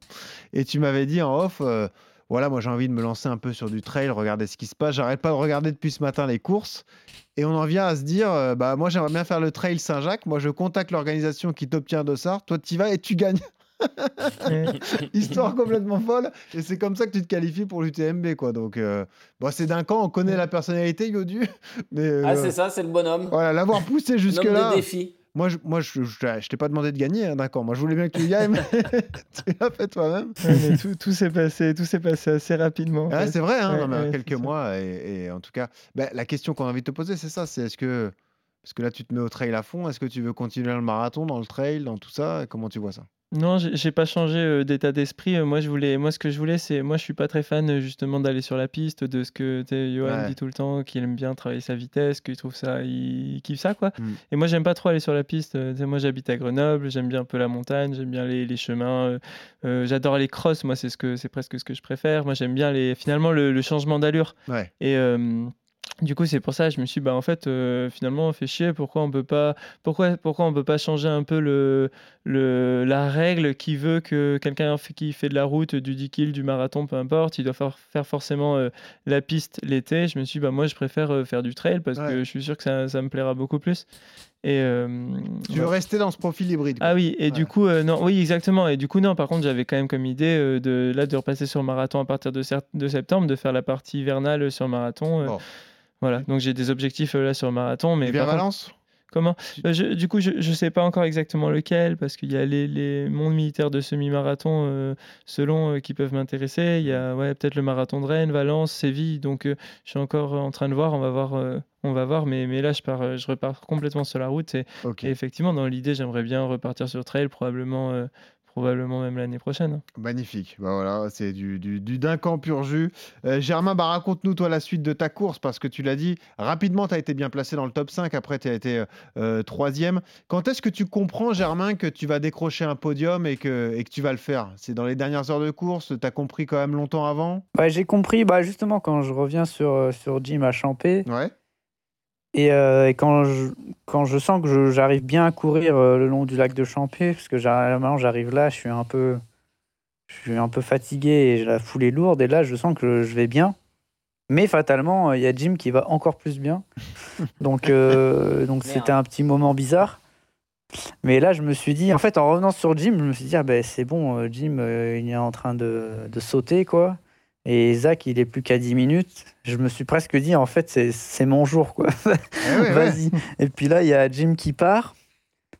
Et tu m'avais dit en off, euh, voilà, moi j'ai envie de me lancer un peu sur du trail, regarder ce qui se passe. J'arrête pas de regarder depuis ce matin les courses. Et on en vient à se dire, euh, bah moi j'aimerais bien faire le trail Saint-Jacques. Moi je contacte l'organisation qui t'obtient un dossard. Toi tu y vas et tu gagnes. Histoire complètement folle. Et c'est comme ça que tu te qualifies pour l'UTMB, quoi. Donc, euh, bon, c'est d'un camp, on connaît la personnalité, Yodu. Mais euh, Ah, c'est ça, c'est le bonhomme. voilà, l'avoir poussé jusque-là. de défi. Moi, je, moi, je, je, je t'ai pas demandé de gagner, hein, d'un camp. Moi, je voulais bien que tu ailles, mais tu l'as fait toi-même. Ouais, tout, tout s'est passé, tout s'est passé assez rapidement. fait. c'est vrai, hein, Ouais, non, mais en ouais, quelques mois. Et, et en tout cas, bah, la question qu'on a envie de te poser, c'est ça. C'est est-ce que, parce que là, tu te mets au trail à fond, est-ce que tu veux continuer le marathon, dans le trail, dans tout ça? Comment tu vois ça? Non, j'ai pas changé euh, d'état d'esprit. Euh, Moi, je voulais, moi, ce que je voulais, c'est, moi, je suis pas très fan euh, justement d'aller sur la piste, de ce que Johan Ouais. dit tout le temps, qu'il aime bien travailler sa vitesse, qu'il trouve ça, il kiffe ça, quoi. Mm. Et moi, j'aime pas trop aller sur la piste. Moi, j'habite à Grenoble, j'aime bien un peu la montagne, j'aime bien les, les chemins. euh, euh, j'adore les crosses. Moi, c'est ce que, c'est presque ce que je préfère. Moi, j'aime bien les, finalement, le, le changement d'allure. Ouais. Et euh, du coup, c'est pour ça, je me suis dit, bah, en fait, euh, finalement, on fait chier. Pourquoi on peut pas, pourquoi, pourquoi on peut pas changer un peu le, le, la règle qui veut que quelqu'un qui fait de la route, du 10 kills, du marathon, peu importe, il doit faire, faire forcément euh, la piste l'été. Je me suis dit, bah, moi, je préfère euh, faire du trail parce Ouais. que je suis sûr que ça, ça me plaira beaucoup plus. Et, euh, Tu veux rester dans ce profil hybride quoi. Ah oui, et du coup, euh, non, oui, exactement. Et du coup, non, par contre, j'avais quand même comme idée euh, de, là, de repasser sur le marathon à partir de, de septembre, de faire la partie hivernale sur le marathon. Voilà, donc j'ai des objectifs euh, là sur le marathon. Mais contre- Valence comment Euh, je- Du coup, je ne sais pas encore exactement lequel, parce qu'il y a les, les mondes militaires de semi-marathon, euh, selon, euh, qui peuvent m'intéresser. Il y a ouais, peut-être le marathon de Rennes, Valence, Séville. Donc, euh, je suis encore en train de voir. On va voir. on va voir, mais, mais là, je, pars, je repars complètement sur la route. Et, et effectivement, dans l'idée, j'aimerais bien repartir sur trail, probablement, probablement même l'année prochaine. Magnifique. Bah voilà, c'est du, du, du Duncan pur jus. Euh, Germain, bah raconte-nous toi la suite de ta course parce que tu l'as dit, rapidement tu as été bien placé dans le top 5, après tu as été euh, euh, troisième. Quand est-ce que tu comprends, Germain, que tu vas décrocher un podium et que, et que tu vas le faire? C'est dans les dernières heures de course Tu as compris quand même longtemps avant? Ouais, j'ai compris, bah, justement, quand je reviens sur, sur Jim à Champé, Ouais. Et, euh, et quand, je, quand je sens que j'arrive bien à courir euh, le long du lac de Champé, parce que maintenant j'arrive là, je suis un peu, je suis un peu fatigué et j'ai la foule est lourde, et là je sens que je vais bien. Mais fatalement, euh, il y a Jim qui va encore plus bien. Donc euh, donc c'était un petit moment bizarre. Mais là, je me suis dit, en fait, en revenant sur Jim, je me suis dit, ah ben c'est bon, Jim, il est en train de, de sauter, quoi. Et Zach, il est plus qu'à 10 minutes. Je me suis presque dit, en fait, c'est- mon jour, quoi. Eh ouais. Vas-y. Et puis là, il y a Jim qui part.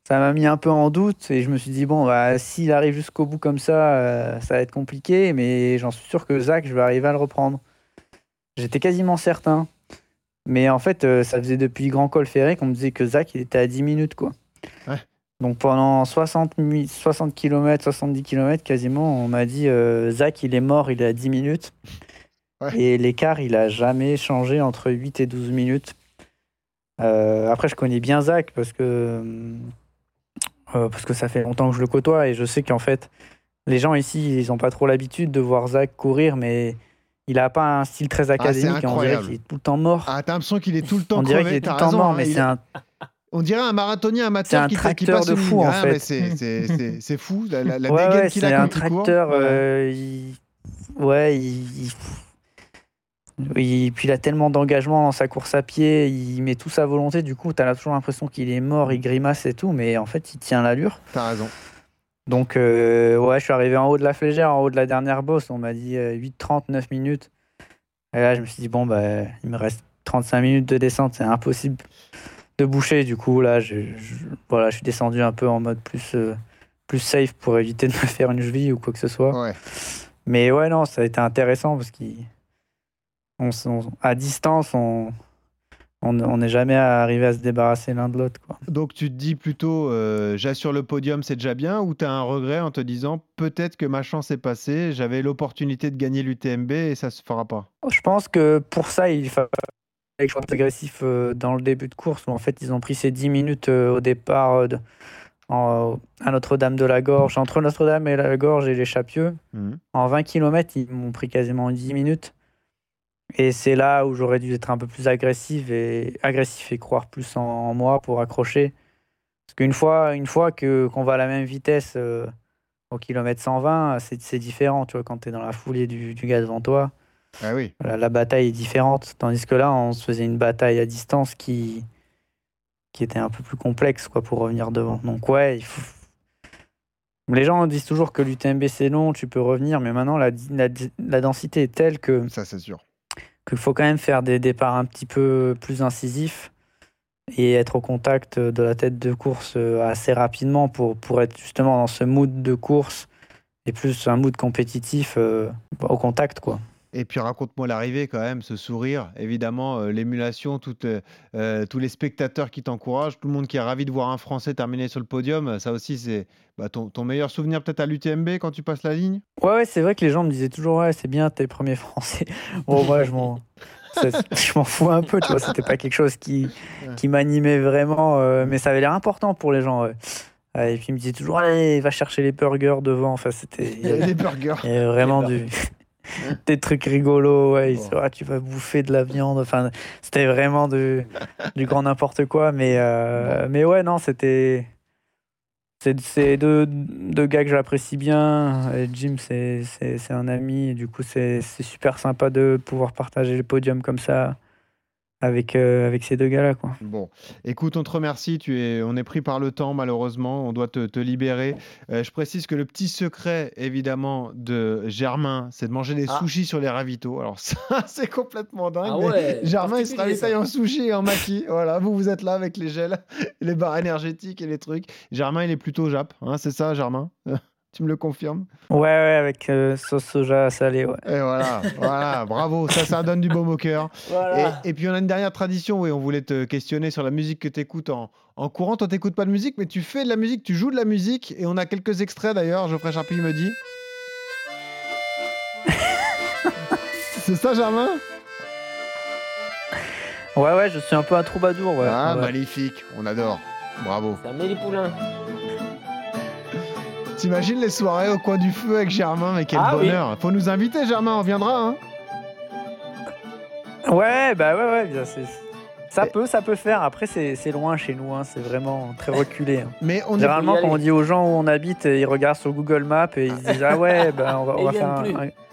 Ça m'a mis un peu en doute et je me suis dit, bon, bah, s'il arrive jusqu'au bout comme ça, euh, ça va être compliqué, mais j'en suis sûr que Zach, je vais arriver à le reprendre. J'étais quasiment certain. Mais en fait, euh, ça faisait depuis Grand Col Ferré qu'on me disait que Zach, il était à 10 minutes, quoi. Ouais. Donc pendant 60, mi- 60 km, 70 km quasiment, on m'a dit, euh, Zach, il est mort, il est à 10 minutes. Ouais. Et l'écart, il a jamais changé entre 8 et 12 minutes. Euh, après, je connais bien Zach parce que, euh, parce que ça fait longtemps que je le côtoie et je sais qu'en fait, les gens ici, ils n'ont pas trop l'habitude de voir Zach courir, mais il a pas un style très académique. et on dirait qu'il est tout le temps mort. Ah, t'as l'impression qu'il est tout le temps on dirait qu'il est tout le temps mort, hein, mais il- c'est un, On dirait un marathonien amateur un qui, qui tracteur passe de fou en Ah, fait. c'est- fou, la, la, la ouais, dégaine ouais, qu'il c'est un tracteur. Euh, il... Ouais, il... Puis il a tellement d'engagement dans sa course à pied, il met tout sa volonté. Du coup, tu as toujours l'impression qu'il est mort, il grimace et tout, mais en fait, il tient l'allure. T'as raison. Donc, euh, ouais, je suis arrivé en haut de la flégère, en haut de la dernière bosse. On m'a dit euh, 8-30, 9 minutes. Et là, je me suis dit, bon, bah, il me reste 35 minutes de descente, c'est impossible de boucher. Du coup, là, je, je- voilà, je suis descendu un peu en mode plus, euh, plus safe pour éviter de me faire une cheville ou quoi que ce soit. Ouais. Mais ouais, non, ça a été intéressant parce qu'à à distance, on on n'est jamais arrivé à se débarrasser l'un de l'autre. quoi. Donc tu te dis plutôt, euh, j'assure le podium, c'est déjà bien, ou tu as un regret en te disant, peut-être que ma chance est passée, j'avais l'opportunité de gagner l'UTMB et ça se fera pas? Je pense que pour ça, il fallait que je sois agressif euh, dans le début de course où en fait ils ont pris ces 10 minutes euh, au départ euh, de- en- à Notre-Dame de la Gorge, entre Notre-Dame et la Gorge et les Chapieux. Mhm. En 20 km, ils m'ont pris quasiment 10 minutes. Et c'est là où j'aurais dû être un peu plus agressif et, agressif et croire plus en, en moi pour accrocher. Parce qu'une fois, une fois que, qu'on va à la même vitesse euh, au kilomètre 120, c'est, c'est différent. Tu vois, quand tu es dans la foulée du, du gars devant toi, Ah oui. la, la bataille est différente. Tandis que là, on se faisait une bataille à distance qui, qui était un peu plus complexe quoi, pour revenir devant. Donc ouais, il faut... Les gens disent toujours que l'UTMB c'est long, tu peux revenir, mais maintenant la, la, la densité est telle que Ça c'est sûr. qu'il faut quand même faire des départs un petit peu plus incisifs et être au contact de la tête de course euh, assez rapidement pour, pour être justement dans ce mood de course et plus un mood compétitif euh, au contact quoi. Et puis raconte-moi l'arrivée quand même, ce sourire, évidemment, euh, l'émulation, toutes, euh, euh, tous les spectateurs qui t'encouragent, tout le monde qui est ravi de voir un Français terminer sur le podium, ça aussi c'est bah, ton, ton meilleur souvenir peut-être à l'UTMB quand tu passes la ligne? Ouais, ouais, c'est vrai que les gens me disaient toujours, ouais, c'est bien, t'es premier français. Bon, moi, je m'en, je m'en fous un peu, tu vois, c'était pas quelque chose qui, qui m'animait vraiment, euh, mais ça avait l'air important pour les gens, ouais. Ouais, Et puis ils me disaient toujours, allez, va chercher les burgers devant. Enfin, c'était. Il des burgers. Il y avait vraiment du. Des trucs rigolos, ouais. Ah, tu vas bouffer de la viande. Enfin, c'était vraiment de, du grand n'importe quoi. Mais, euh, mais ouais, non, c'était. C'est deux, deux gars que j'apprécie bien. Et Jim, c'est un ami. Et du coup, c'est super sympa de pouvoir partager le podium comme ça avec, euh, avec ces deux gars-là. quoi. Bon, écoute, on te remercie. Tu es, on est pris par le temps, malheureusement. On doit te, te libérer. Euh, je précise que le petit secret, évidemment, de Germain, c'est de manger des Ah. sushis sur les ravitaux. Alors, ça, c'est complètement dingue. Ah mais Germain, il se ravitaille en sushi et en maquis. Voilà, vous, vous êtes là avec les gels, les barres énergétiques et les trucs. Germain, il est plutôt Jap. Hein, c'est ça, Germain? Tu me le confirmes Ouais, ouais, avec euh, sauce soja salée, ouais. Et voilà, voilà, bravo. Ça, ça donne du baume au cœur. Voilà. Et, et puis on a une dernière tradition, oui, on voulait te questionner sur la musique que tu écoutes en, en courant. Toi, t'écoutes pas de musique, mais tu fais de la musique, tu joues de la musique, et on a quelques extraits d'ailleurs, Geoffrey Charpie me dit. C'est ça, Germain? Ouais, ouais, je suis un peu un troubadour, ouais. Ah, ouais. magnifique, on adore. Bravo. C'est Amélie Poulain. T'imagines les soirées au coin du feu avec Germain, mais quel Ah oui. bonheur. Faut nous inviter, Germain, on viendra. Hein Ouais, bah ouais, ouais, c'est- ça peut, ça peut faire. Après, c'est loin chez nous, hein, c'est vraiment très reculé. hein. mais on est... Généralement, quand on dit aux gens où on habite, ils regardent sur Google Maps et ils se disent Ah ouais, bah, on va, on faire un-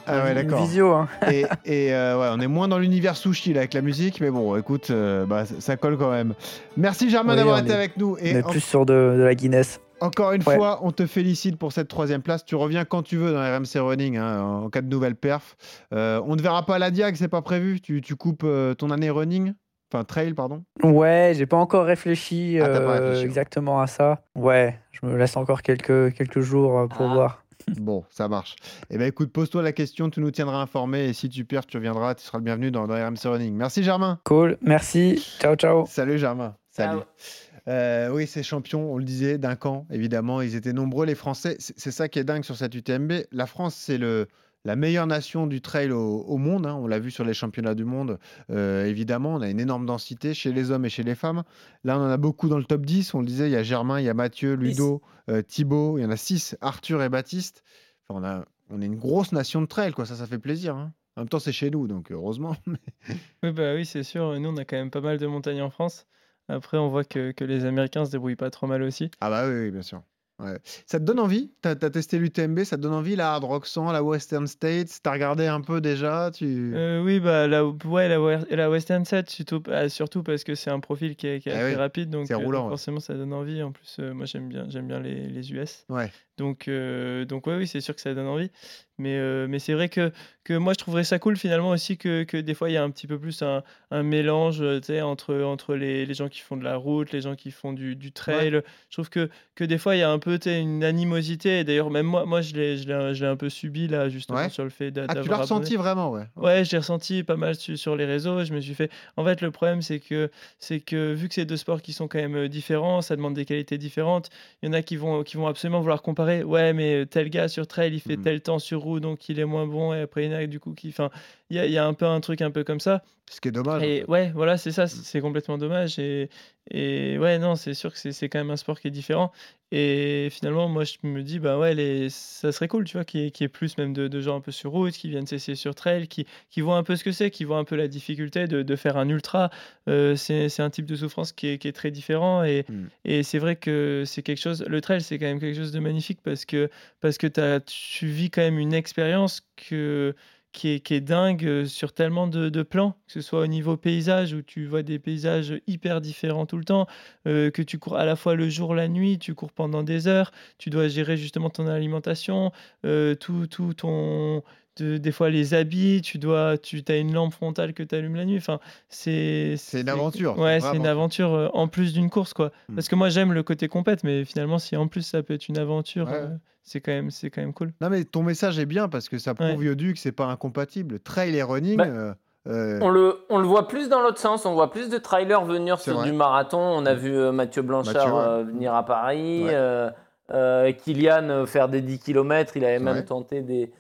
Ah ouais, une d'accord. visio. hein. et, et, euh, ouais, on est moins dans l'univers sushi là, avec la musique, mais bon, écoute, euh, bah, ça- colle quand même. Merci Germain Oui, d'avoir on été est- avec nous. On Et est en- plus sur de, de la Guinness. Encore une Ouais. fois, on te félicite pour cette troisième place. Tu reviens quand tu veux dans RMC Running hein, en cas de nouvelle perf. Euh, on ne verra pas à la Diag, c'est pas prévu. Tu, tu coupes euh, ton année running, enfin trail, pardon. Ouais, j'ai pas encore réfléchi, Ah, pas euh, ouais. exactement à ça. Ouais, je me laisse encore quelques, quelques jours pour Ah. voir. Bon, ça marche. Eh ben écoute, pose-toi la question, tu nous tiendras informés. Et si tu perds, tu reviendras, tu seras le bienvenu dans, dans RMC Running. Merci Germain. Cool, merci. Ciao, ciao. Salut Germain. Salut. Ciao. Euh, oui, ces champions, on le disait, d'un camp, évidemment, ils étaient nombreux, les Français. C'est ça qui est dingue sur cette UTMB. La France, c'est le, la meilleure nation du trail au, au monde. hein. On l'a vu sur les championnats du monde, euh, évidemment. On a une énorme densité chez les hommes et chez les femmes. Là, on en a beaucoup dans le top 10. On le disait, il y a Germain, il y a Mathieu, Ludo, euh, Thibaut. Il y en a 6, Arthur et Baptiste. Enfin, on, a, on est une grosse nation de trail, quoi. Ça, ça fait plaisir. hein. En même temps, c'est chez nous, donc heureusement. Oui, bah oui, c'est sûr. Nous, on a quand même pas mal de montagnes en France. Après, on voit que, les Américains se débrouillent pas trop mal aussi. Ah bah oui, bien sûr. Ouais. Ça te donne envie? T'as as testé l'UTMB, ça te donne envie la Hard Rock 100, la Western States? T'as regardé un peu déjà tu... Euh, oui, bah la, ouais, la, Western surtout, bah, surtout parce que c'est un profil qui est, qui est Ah assez oui, rapide, donc euh, roulant, ouais. forcément ça donne envie. En plus, euh, moi j'aime bien, les, les US. Ouais. Donc, euh, donc ouais, oui, c'est sûr que ça donne envie. Mais, euh, mais c'est vrai que, que moi, je trouverais ça cool finalement aussi que, que des fois, il y a un petit peu plus un, un mélange entre, entre les, les gens qui font de la route, les gens qui font du, du trail. Je trouve que, que des fois, il y a un peu une animosité. Et d'ailleurs, même moi, moi je l'ai un peu subi là, justement, Ouais. sur le fait d'a- Ah, tu d'avoir l'as ressenti vraiment, ouais. Ouais, je l'ai ressenti pas mal su- sur les réseaux. Je me suis fait. En fait, le problème, c'est que, c'est que vu que c'est deux sports qui sont quand même euh, différents, ça demande des qualités différentes. Il y en a qui vont, qui vont absolument vouloir comparer. Ouais, mais tel gars sur trail, il fait Mhm. tel temps sur roue, donc il est moins bon. Et après, il y en a du coup qui. Enfin, il y a, il y a un peu un truc un peu comme ça. Ce qui est dommage. Et ouais, voilà, c'est ça, c'est c'est complètement dommage. Et, et ouais, non, c'est sûr que c'est quand même un sport qui est différent. Et finalement, moi, je me dis, bah ouais, les, ça serait cool, tu vois, qu'il y, ait- qu'il y ait plus même de, de gens un peu sur route, qui viennent s'essayer sur trail, qui, qui voient un peu ce que c'est, qui voient un peu la difficulté de, de faire un ultra. Euh, c'est un type de souffrance qui est, qui est très différent. Et, Mm. et c'est vrai que c'est quelque chose, le trail, c'est quand même quelque chose de magnifique parce que, parce que t'as- tu vis quand même une expérience que qui est, qui est dingue euh, sur tellement de, plans, que ce soit au niveau paysage, où tu vois des paysages hyper différents tout le temps, euh, que tu cours à la fois le jour, la nuit, tu cours pendant des heures, tu dois gérer justement ton alimentation, euh, tout, tout ton... de- des fois les habits, tu dois, tu as une lampe frontale que tu allumes la nuit. Enfin, c'est C'est une aventure, c'est Ouais, une c'est une aventure euh, en plus d'une course, quoi. Mm. Parce que moi j'aime le côté compète, mais finalement si en plus ça peut être une aventure, Ouais. euh, c'est quand même, c'est quand même cool. Non, mais ton message est bien parce que ça prouve, Ouais. Yodu, que c'est pas incompatible. Trail et running. Bah, euh, euh, On le, on le voit plus dans l'autre sens, on voit plus de trailers venir sur vrai. du marathon. On a vu euh, Mathieu Blanchard Mathieu, ouais. euh, venir à Paris, Ouais. euh, euh, Kylian faire des 10 km, il avait même vrai. tenté des,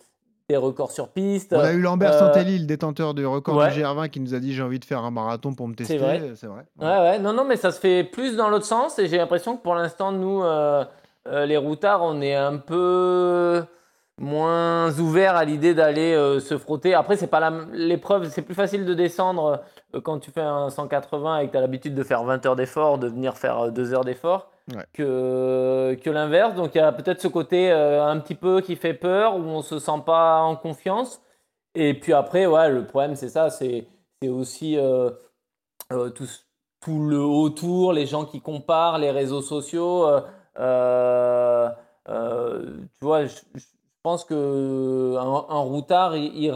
des records sur piste. On a eu Lambert Euh, Santelli, le détenteur du record ouais. du GR20, qui nous a dit j'ai envie de faire un marathon pour me tester. vrai. C'est vrai. Ouais, ouais, non, non, mais ça se fait plus dans l'autre sens et j'ai l'impression que pour l'instant, nous, euh, euh, les routards, on est un peu moins ouverts à l'idée d'aller euh, se frotter. Après, c'est pas l'épreuve, c'est plus facile de descendre euh, quand tu fais un 180 et que tu as l'habitude de faire 20 heures d'effort, de venir faire 2 heures d'effort Ouais. que, que l'inverse. Donc il y a peut-être ce côté euh, un petit peu qui fait peur, où on se sent pas en confiance. Et puis après, ouais, le problème, c'est ça, c'est aussi euh, euh, tout, tout le autour, les gens qui comparent, les réseaux sociaux. euh, euh, euh, tu vois, je, je pense que un, routard, il,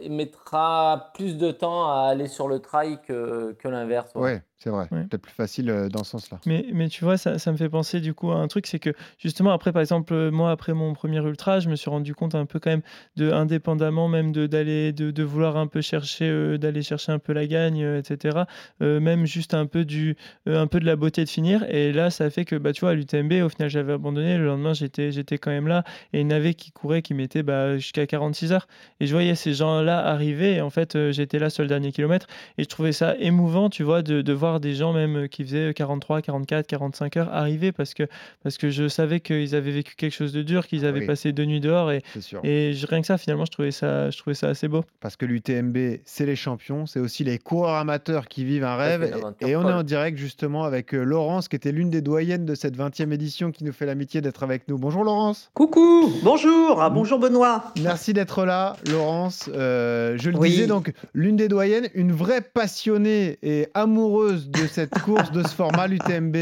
il mettra plus de temps à aller sur le trail que, l'inverse. C'est vrai. Ouais. Peut-être plus facile euh, dans ce sens-là. Mais, mais tu vois, ça, ça me fait penser du coup à un truc, c'est que justement après, par exemple, euh, moi après mon premier ultra, je me suis rendu compte un peu quand même de, indépendamment même d'aller, de, de vouloir un peu chercher, euh, d'aller chercher un peu la gagne, euh, etc. même juste un peu du, un peu de la beauté de finir. Et là, ça fait que, bah, tu vois, à l'UTMB, au final, j'avais abandonné. Le lendemain, j'étais, j'étais quand même là, et il y en avait qui couraient, qui mettaient bah, jusqu'à 46 heures. Et je voyais ces gens-là arriver, et en fait, j'étais là sur le dernier kilomètre, et je trouvais ça émouvant, tu vois, de, de voir des gens même euh, qui faisaient 43, 44, 45 heures arriver, parce que, parce que je savais qu'ils avaient vécu quelque chose de dur, qu'ils Ah avaient oui. passé deux nuits dehors, et, et je- rien que ça, finalement, je trouvais ça, je trouvais ça assez beau. Parce que l'UTMB, c'est les champions, c'est aussi les coureurs amateurs qui vivent un rêve. Et, et on est en direct justement avec euh, Laurence, qui était l'une des doyennes de cette 20e édition, qui nous fait l'amitié d'être avec nous. Bonjour Laurence. Coucou, bonjour, ah, bonjour Benoît. Merci d'être là, Laurence. Euh, je le Oui. disais donc, l'une des doyennes, une vraie passionnée et amoureuse de cette course, de ce format, l'UTMB.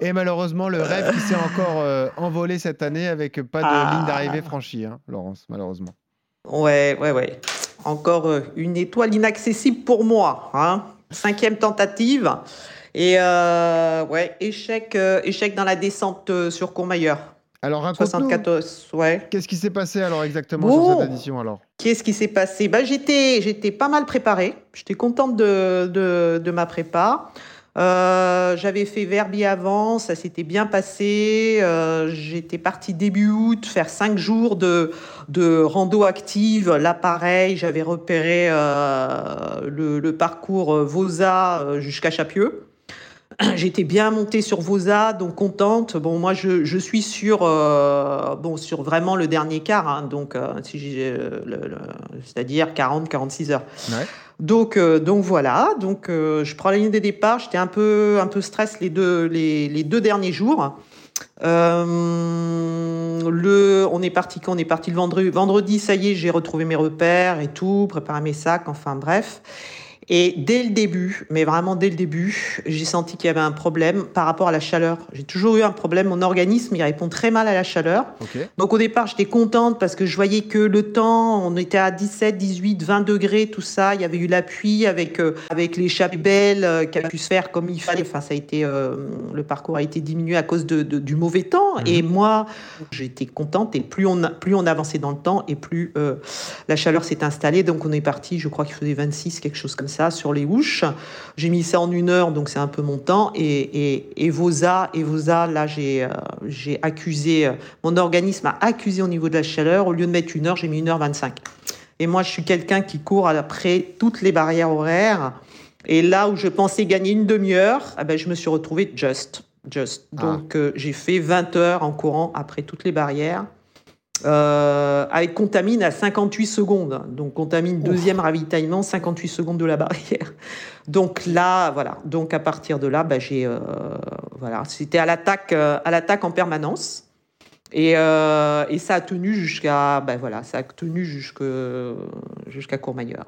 Et malheureusement, le rêve qui s'est encore euh, envolé cette année avec pas de Ah. ligne d'arrivée franchie, hein, Laurence, malheureusement. Ouais, ouais, ouais. Encore euh, une étoile inaccessible pour moi. Hein. Cinquième tentative. Et euh, ouais, échec, euh, échec dans la descente sur Courmayeur. Alors raconte-nous, 74, ouais. qu'est-ce qui s'est passé alors exactement Bon. sur cette édition alors? Qu'est-ce qui s'est passé? Bah, j'étais, j'étais pas mal préparée. J'étais contente de, de, de ma prépa. Euh, j'avais fait Verbier avant, ça s'était bien passé. Euh, j'étais partie début août faire cinq jours de, de rando active. Là, pareil, j'avais repéré euh, le, le parcours Vosa euh, jusqu'à Chapieux. J'étais bien montée sur Vosa, donc contente. Bon, moi, je, je suis sur, euh, bon, sur vraiment le dernier quart, hein, donc euh, si euh, le- le- c'est-à-dire 40-46 heures. Ouais. Donc, euh, donc voilà. Donc, je prends la ligne des départs. J'étais un peu, un peu stress les deux, les, les deux derniers jours. Euh, le, on est parti quand on est parti le vendredi. Vendredi, ça y est, j'ai retrouvé mes repères et tout, préparé mes sacs, enfin bref. Et dès le début, mais vraiment dès le début, j'ai senti qu'il y avait un problème par rapport à la chaleur. J'ai toujours eu un problème. Mon organisme, il répond très mal à la chaleur. Donc au départ, j'étais contente parce que je voyais que le temps, on était à 17, 18, 20 degrés, tout ça. Il y avait eu la pluie avec euh, avec l'échappée belle euh, qui a pu se faire comme il fallait. Enfin, ça a été euh, le parcours a été diminué à cause de, de- du mauvais temps. Et moi, j'étais contente. Et plus on plus on avançait dans le temps, et plus euh, la chaleur s'est installée. Donc on est parti. Je crois qu'il faisait 26, quelque chose comme ça, sur les houches. J'ai mis ça en une heure, donc c'est un peu mon temps. Et et, et Vosa, et Vosa, là j'ai euh, j'ai accusé euh, mon organisme a accusé au niveau de la chaleur. Au lieu de mettre une heure, j'ai mis une heure 25. Et moi, je suis quelqu'un qui court après toutes les barrières horaires. Et là où je pensais gagner une demi-heure, eh ben, je me suis retrouvée just. Just. Ah. Donc, euh, j'ai fait 20 heures en courant après toutes les barrières. Euh, avec Contamine à 58 secondes. Donc, Contamine, deuxième ravitaillement, 58 secondes de la barrière. Donc là, voilà. Donc, à partir de là, bah, j'ai. euh, voilà. C'était à l'attaque euh, à l'attaque en permanence. Et, et ça a tenu jusqu'à ben voilà, ça a tenu jusque- jusqu'à Courmayeur.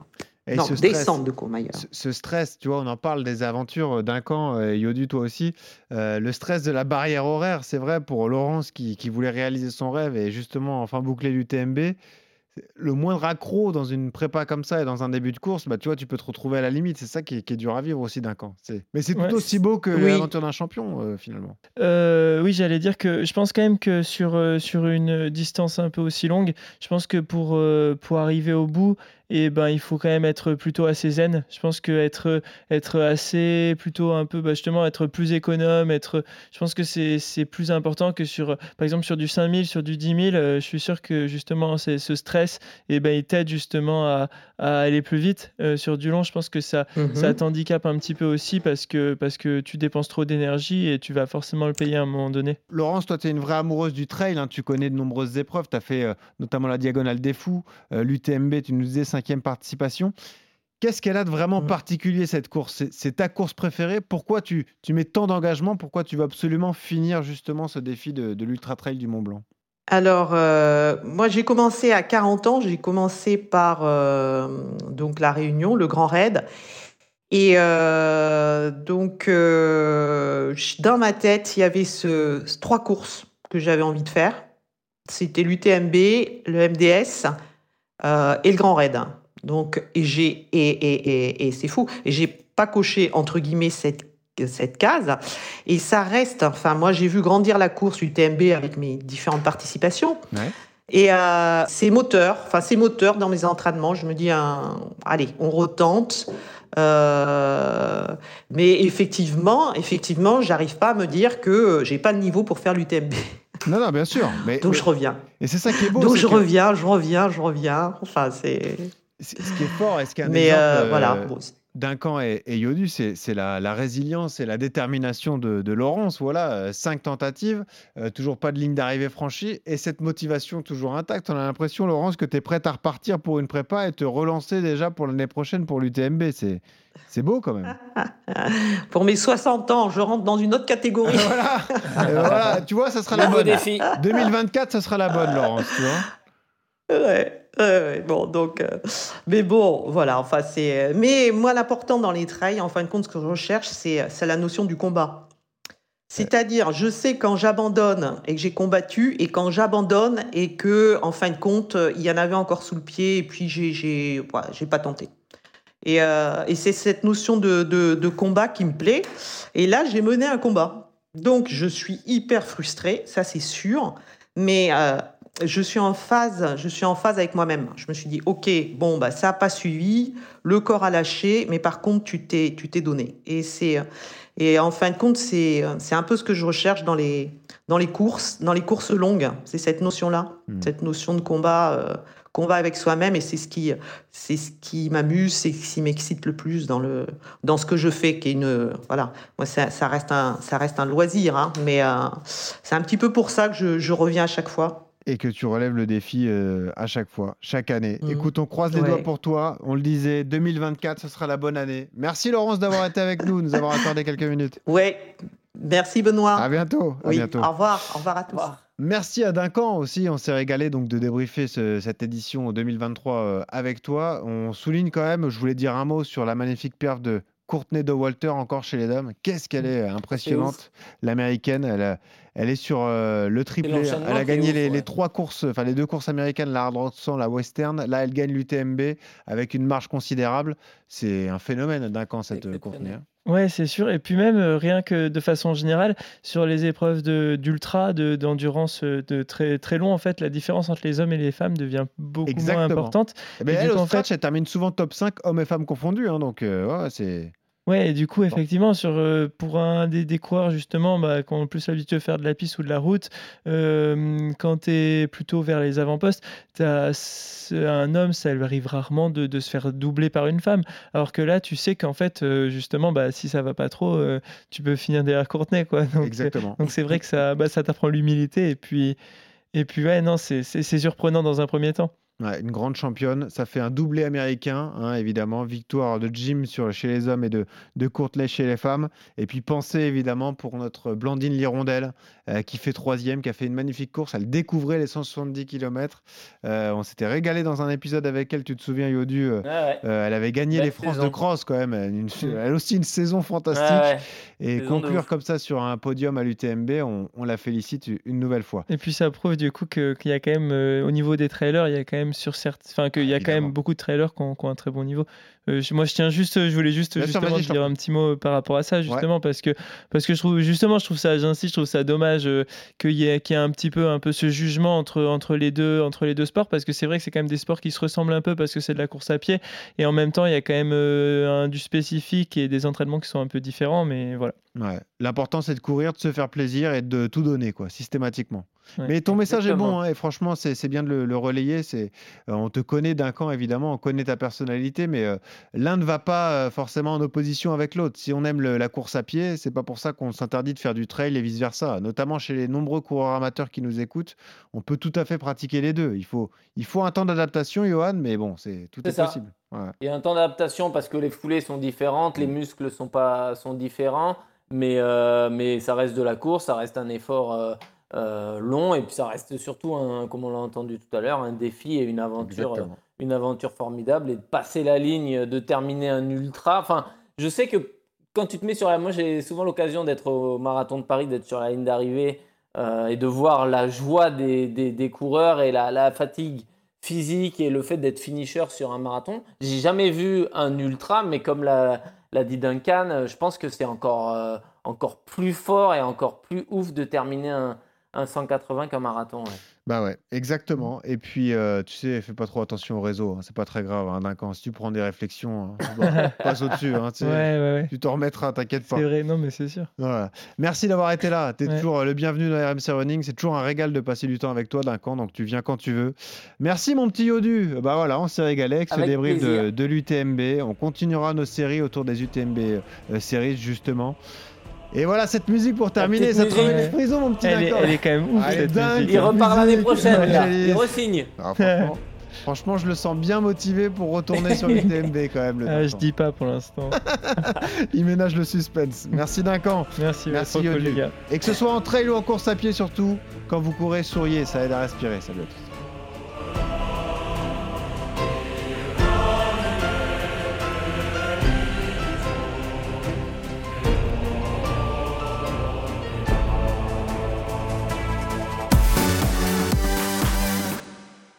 Et non, ce stress- descendre de Courmayeur. Ce, ce stress, tu vois, on en parle des aventures d'un camp, euh, Yodu, toi aussi. Euh, le stress de la barrière horaire, c'est vrai pour Laurence qui, qui voulait réaliser son rêve et justement enfin boucler l'UTMB. Le moindre accro dans une prépa comme ça et dans un début de course, bah, tu vois, tu peux te retrouver à la limite. C'est ça qui est, qui est dur à vivre aussi d'un camp. C'est- Mais c'est tout Ouais, aussi beau que Oui. l'aventure d'un champion, euh, finalement. Euh, oui, j'allais dire que je pense quand même que sur, euh, sur une distance un peu aussi longue, je pense que pour, euh, pour arriver au bout, et ben, il faut quand même être plutôt assez zen. Je pense que être, être assez, plutôt un peu, bah, justement, être plus économe, être, je pense que c'est plus important que sur, par exemple, sur du 5000, sur du 10 000, euh, je suis sûr que justement, ce stress, et ben, il t'aide justement à, à aller plus vite. Euh, sur du long, je pense que ça, Mhm. ça t'handicape un petit peu aussi parce que, parce que tu dépenses trop d'énergie et tu vas forcément le payer à un moment donné. Laurence, toi, tu es une vraie amoureuse du trail. hein. Tu connais de nombreuses épreuves. Tu as fait euh, notamment la Diagonale des Fous, euh, l'UTMB, tu nous disais cinquième participation. Qu'est-ce qu'elle a de vraiment Mm. particulier, cette course? C'est- ta course préférée? Pourquoi tu, tu mets tant d'engagement? Pourquoi tu veux absolument finir justement ce défi de, de l'Ultra Trail du Mont Blanc? Alors, euh, moi, j'ai commencé à 40 ans. J'ai commencé par euh, donc la Réunion, le Grand Raid. Et euh, donc, euh, dans ma tête, il y avait ce, ce- trois courses que j'avais envie de faire. C'était l'UTMB, le MDS euh, et le Grand Raid. Donc, et j'ai et, et, et, et c'est fou. Et j'ai pas coché entre guillemets cette cette case. Et ça reste. Enfin, moi, j'ai vu grandir la course UTMB avec mes différentes participations. Ouais. Et euh, c'est moteur, enfin c'est moteur dans mes entraînements. Je me dis, un, allez, on retente. Euh, mais effectivement, effectivement, j'arrive pas à me dire que j'ai pas le niveau pour faire l'UTMB. Non, non, bien sûr. Mais, Donc mais- je reviens. Et c'est ça qui est beau. Donc c'est je que reviens, je reviens, je reviens. Enfin, c'est. Ce qui est fort et ce qui est un Mais euh, euh, voilà. Bon, c'est- Duncan et, et Yodu, c'est c'est la, la résilience et la détermination de, de Laurence. Voilà, euh, cinq tentatives, euh, toujours pas de ligne d'arrivée franchie et cette motivation toujours intacte. On a l'impression, Laurence, que tu es prête à repartir pour une prépa et te relancer déjà pour l'année prochaine pour l'UTMB. C'est c'est beau quand même. Pour mes 60 ans, je rentre dans une autre catégorie. voilà. Et voilà, tu vois, ça sera la bonne. défi. 2024, ça sera la bonne, Laurence. Tu vois Ouais, ouais, ouais, bon, donc, euh, mais bon, voilà, enfin, c'est. Mais moi, l'important dans les trails, en fin de compte, ce que je recherche, c'est c'est la notion du combat. C'est-à-dire, je sais quand j'abandonne et que j'ai combattu, et quand j'abandonne et que, en fin de compte, il y en avait encore sous le pied, et puis j'ai, j'ai pas tenté. Et, euh, et c'est cette notion de, de, de combat qui me plaît. Et là, j'ai mené un combat. Donc, je suis hyper frustrée, ça c'est sûr. Mais euh, je suis en phase, je suis en phase avec moi-même. Je me suis dit, ok, bon, bah ça n'a pas suivi, le corps a lâché, mais par contre, tu t'es, tu t'es donné. Et c'est, et en fin de compte, c'est, c'est un peu ce que je recherche dans les, dans les courses, dans les courses longues. C'est cette notion-là, Mhm. cette notion de combat, euh, qu'on va avec soi-même et c'est ce qui, c'est ce qui m'amuse, c'est ce qui m'excite le plus dans le, dans ce que je fais, qui est une, voilà, moi ça, ça reste un, ça reste un loisir, hein, mais euh, c'est un petit peu pour ça que je, je reviens à chaque fois. Et que tu relèves le défi euh, à chaque fois, chaque année. Mhm. Écoute, on croise les Ouais. doigts pour toi. On le disait, 2024, ce sera la bonne année. Merci Laurence d'avoir été avec nous, nous avoir accordé quelques minutes. Ouais, merci Benoît. À bientôt. À oui, bientôt. au revoir, au revoir à tous. Merci à Duncan aussi, on s'est régalé donc de débriefer ce- cette édition 2023 euh, avec toi. On souligne quand même, je voulais dire un mot sur la magnifique perf de Courtney de Walter encore chez les dames. Qu'est-ce qu'elle est impressionnante, l'américaine. Elle, a- elle est sur euh, le triplé. Elle a gagné ouf, les, ouais. les trois courses, enfin les deux courses américaines, la Hard Rock 100, la Western. Là, elle gagne l'UTMB avec une marge considérable. C'est un phénomène Duncan cette euh, Courtney. Ouais, c'est sûr. Et puis même, euh, rien que de façon générale, sur les épreuves de- d'ultra, de- d'endurance euh, de, très, très long, en fait, la différence entre les hommes et les femmes devient beaucoup moins Exactement. importante. Eh ben, Et du elle, coup, au en fait- scratch, elle termine souvent top 5, hommes et femmes confondus. hein, donc, euh, ouais, c'est. Ouais, et du coup, effectivement, sur, euh, pour un des, des coureurs, justement, bah, qui ont plus l'habitude de faire de la piste ou de la route, euh, quand tu es plutôt vers les avant-postes, un homme, ça lui arrive rarement de, de se faire doubler par une femme. Alors que là, tu sais qu'en fait, euh, justement, bah, si ça va pas trop, tu peux finir derrière Courtenay. Quoi. Donc, Exactement. donc c'est vrai que ça, bah, ça t'apprend l'humilité. Et puis, et puis, ouais, non, c'est surprenant dans un premier temps. Ouais, une grande championne. Ça fait un doublé américain, hein, évidemment. Victoire de Jim sur, chez les hommes et de, de Courtney chez les femmes. Et puis pensée, évidemment, pour notre Blandine Lirondelle, euh, qui fait troisième, qui a fait une magnifique course. Elle découvrait les 170 km. on s'était régalé dans un épisode avec elle, tu te souviens, Yodu euh, ouais. euh, Elle avait gagné Belle les France de cross, quand même. Une- elle aussi une saison fantastique. Ouais. Et Saison conclure comme ça sur un podium à l'UTMB, on, on la félicite une nouvelle fois. Et puis ça prouve du coup qu'il y a quand même, euh, au niveau des trailers, il y a quand même sur certes, enfin qu'il y a quand même beaucoup de trailers qui ont, qui ont un très bon niveau. Euh, moi, je tiens juste, je voulais juste Bien justement dire un petit mot par rapport à ça, justement parce que parce que je trouve justement, je trouve ça, j'insiste, je trouve ça dommage euh, qu'il y ait qu'il y ait un petit peu un peu ce jugement entre entre les deux entre les deux sports parce que c'est vrai que c'est quand même des sports qui se ressemblent un peu parce que c'est de la course à pied et en même temps il y a quand même euh, un, du spécifique et des entraînements qui sont un peu différents, mais voilà. Ouais. L'important, c'est de courir, de se faire plaisir et de tout donner, quoi, systématiquement. Ouais. Mais ton message est bon, hein, et franchement, c'est c'est bien de le, le relayer. C'est, euh, on te connaît d'un camp, évidemment, on connaît ta personnalité, mais euh, l'un ne va pas euh, forcément en opposition avec l'autre. Si on aime le- la course à pied, c'est pas pour ça qu'on s'interdit de faire du trail et vice-versa. Notamment chez les nombreux coureurs amateurs qui nous écoutent, on peut tout à fait pratiquer les deux. Il faut, il faut un temps d'adaptation, Johan, mais bon, c'est tout est ça. possible. Ouais. Il y a un temps d'adaptation parce que les foulées sont différentes, les muscles sont, pas, sont différents, mais, euh, mais ça reste de la course, ça reste un effort euh, euh, long et puis ça reste surtout, un, comme on l'a entendu tout à l'heure, un défi et une aventure, Exactement. euh, une aventure formidable et de passer la ligne, de terminer un ultra. Enfin, je sais que quand tu te mets sur la. Moi, j'ai souvent l'occasion d'être au marathon de Paris, d'être sur la ligne d'arrivée euh, et de voir la joie des, des, des coureurs et la, la fatigue physique et le fait d'être finisher sur un marathon. J'ai jamais vu un ultra, mais comme l'a, l'a dit Duncan, je pense que c'est encore, euh, encore plus fort et encore plus ouf de terminer un, un 180 qu'un marathon. ouais. Bah ouais, exactement. Et puis, euh, tu sais, fais pas trop attention au réseau. hein, C'est pas très grave. Hein, d'un camp. Si tu prends des réflexions, hein, bah, passe au-dessus. hein, tu sais. Ouais, ouais, ouais. Tu t'en remettras, t'inquiète pas. C'est vrai, non mais c'est sûr. Voilà. Merci d'avoir été là. Tu es toujours euh, le bienvenu dans RMC Running. C'est toujours un régal de passer du temps avec toi d'un camp. Donc, tu viens quand tu veux. Merci, mon petit Yodu. Bah voilà, on s'est régalé avec ce Avec débrief de, de l'UTMB. On continuera nos séries autour des UTMB euh, séries, justement. Et voilà cette musique pour terminer. Ça te remet frissons, mon petit Elle est, Duncan. elle est quand même ouf Ah, cette dingue. musique. Il repart l'année prochaine, là. il resigne. Ah, franchement, franchement, je le sens bien motivé pour retourner sur l'UTMB quand même. Le Ah, je dis pas pour l'instant. Il ménage le suspense. Merci Duncan. Merci, ouais, Merci Yodu. les gars. Et que ce soit en trail ou en course à pied surtout, quand vous courez, souriez, ça aide à respirer. Salut à tous.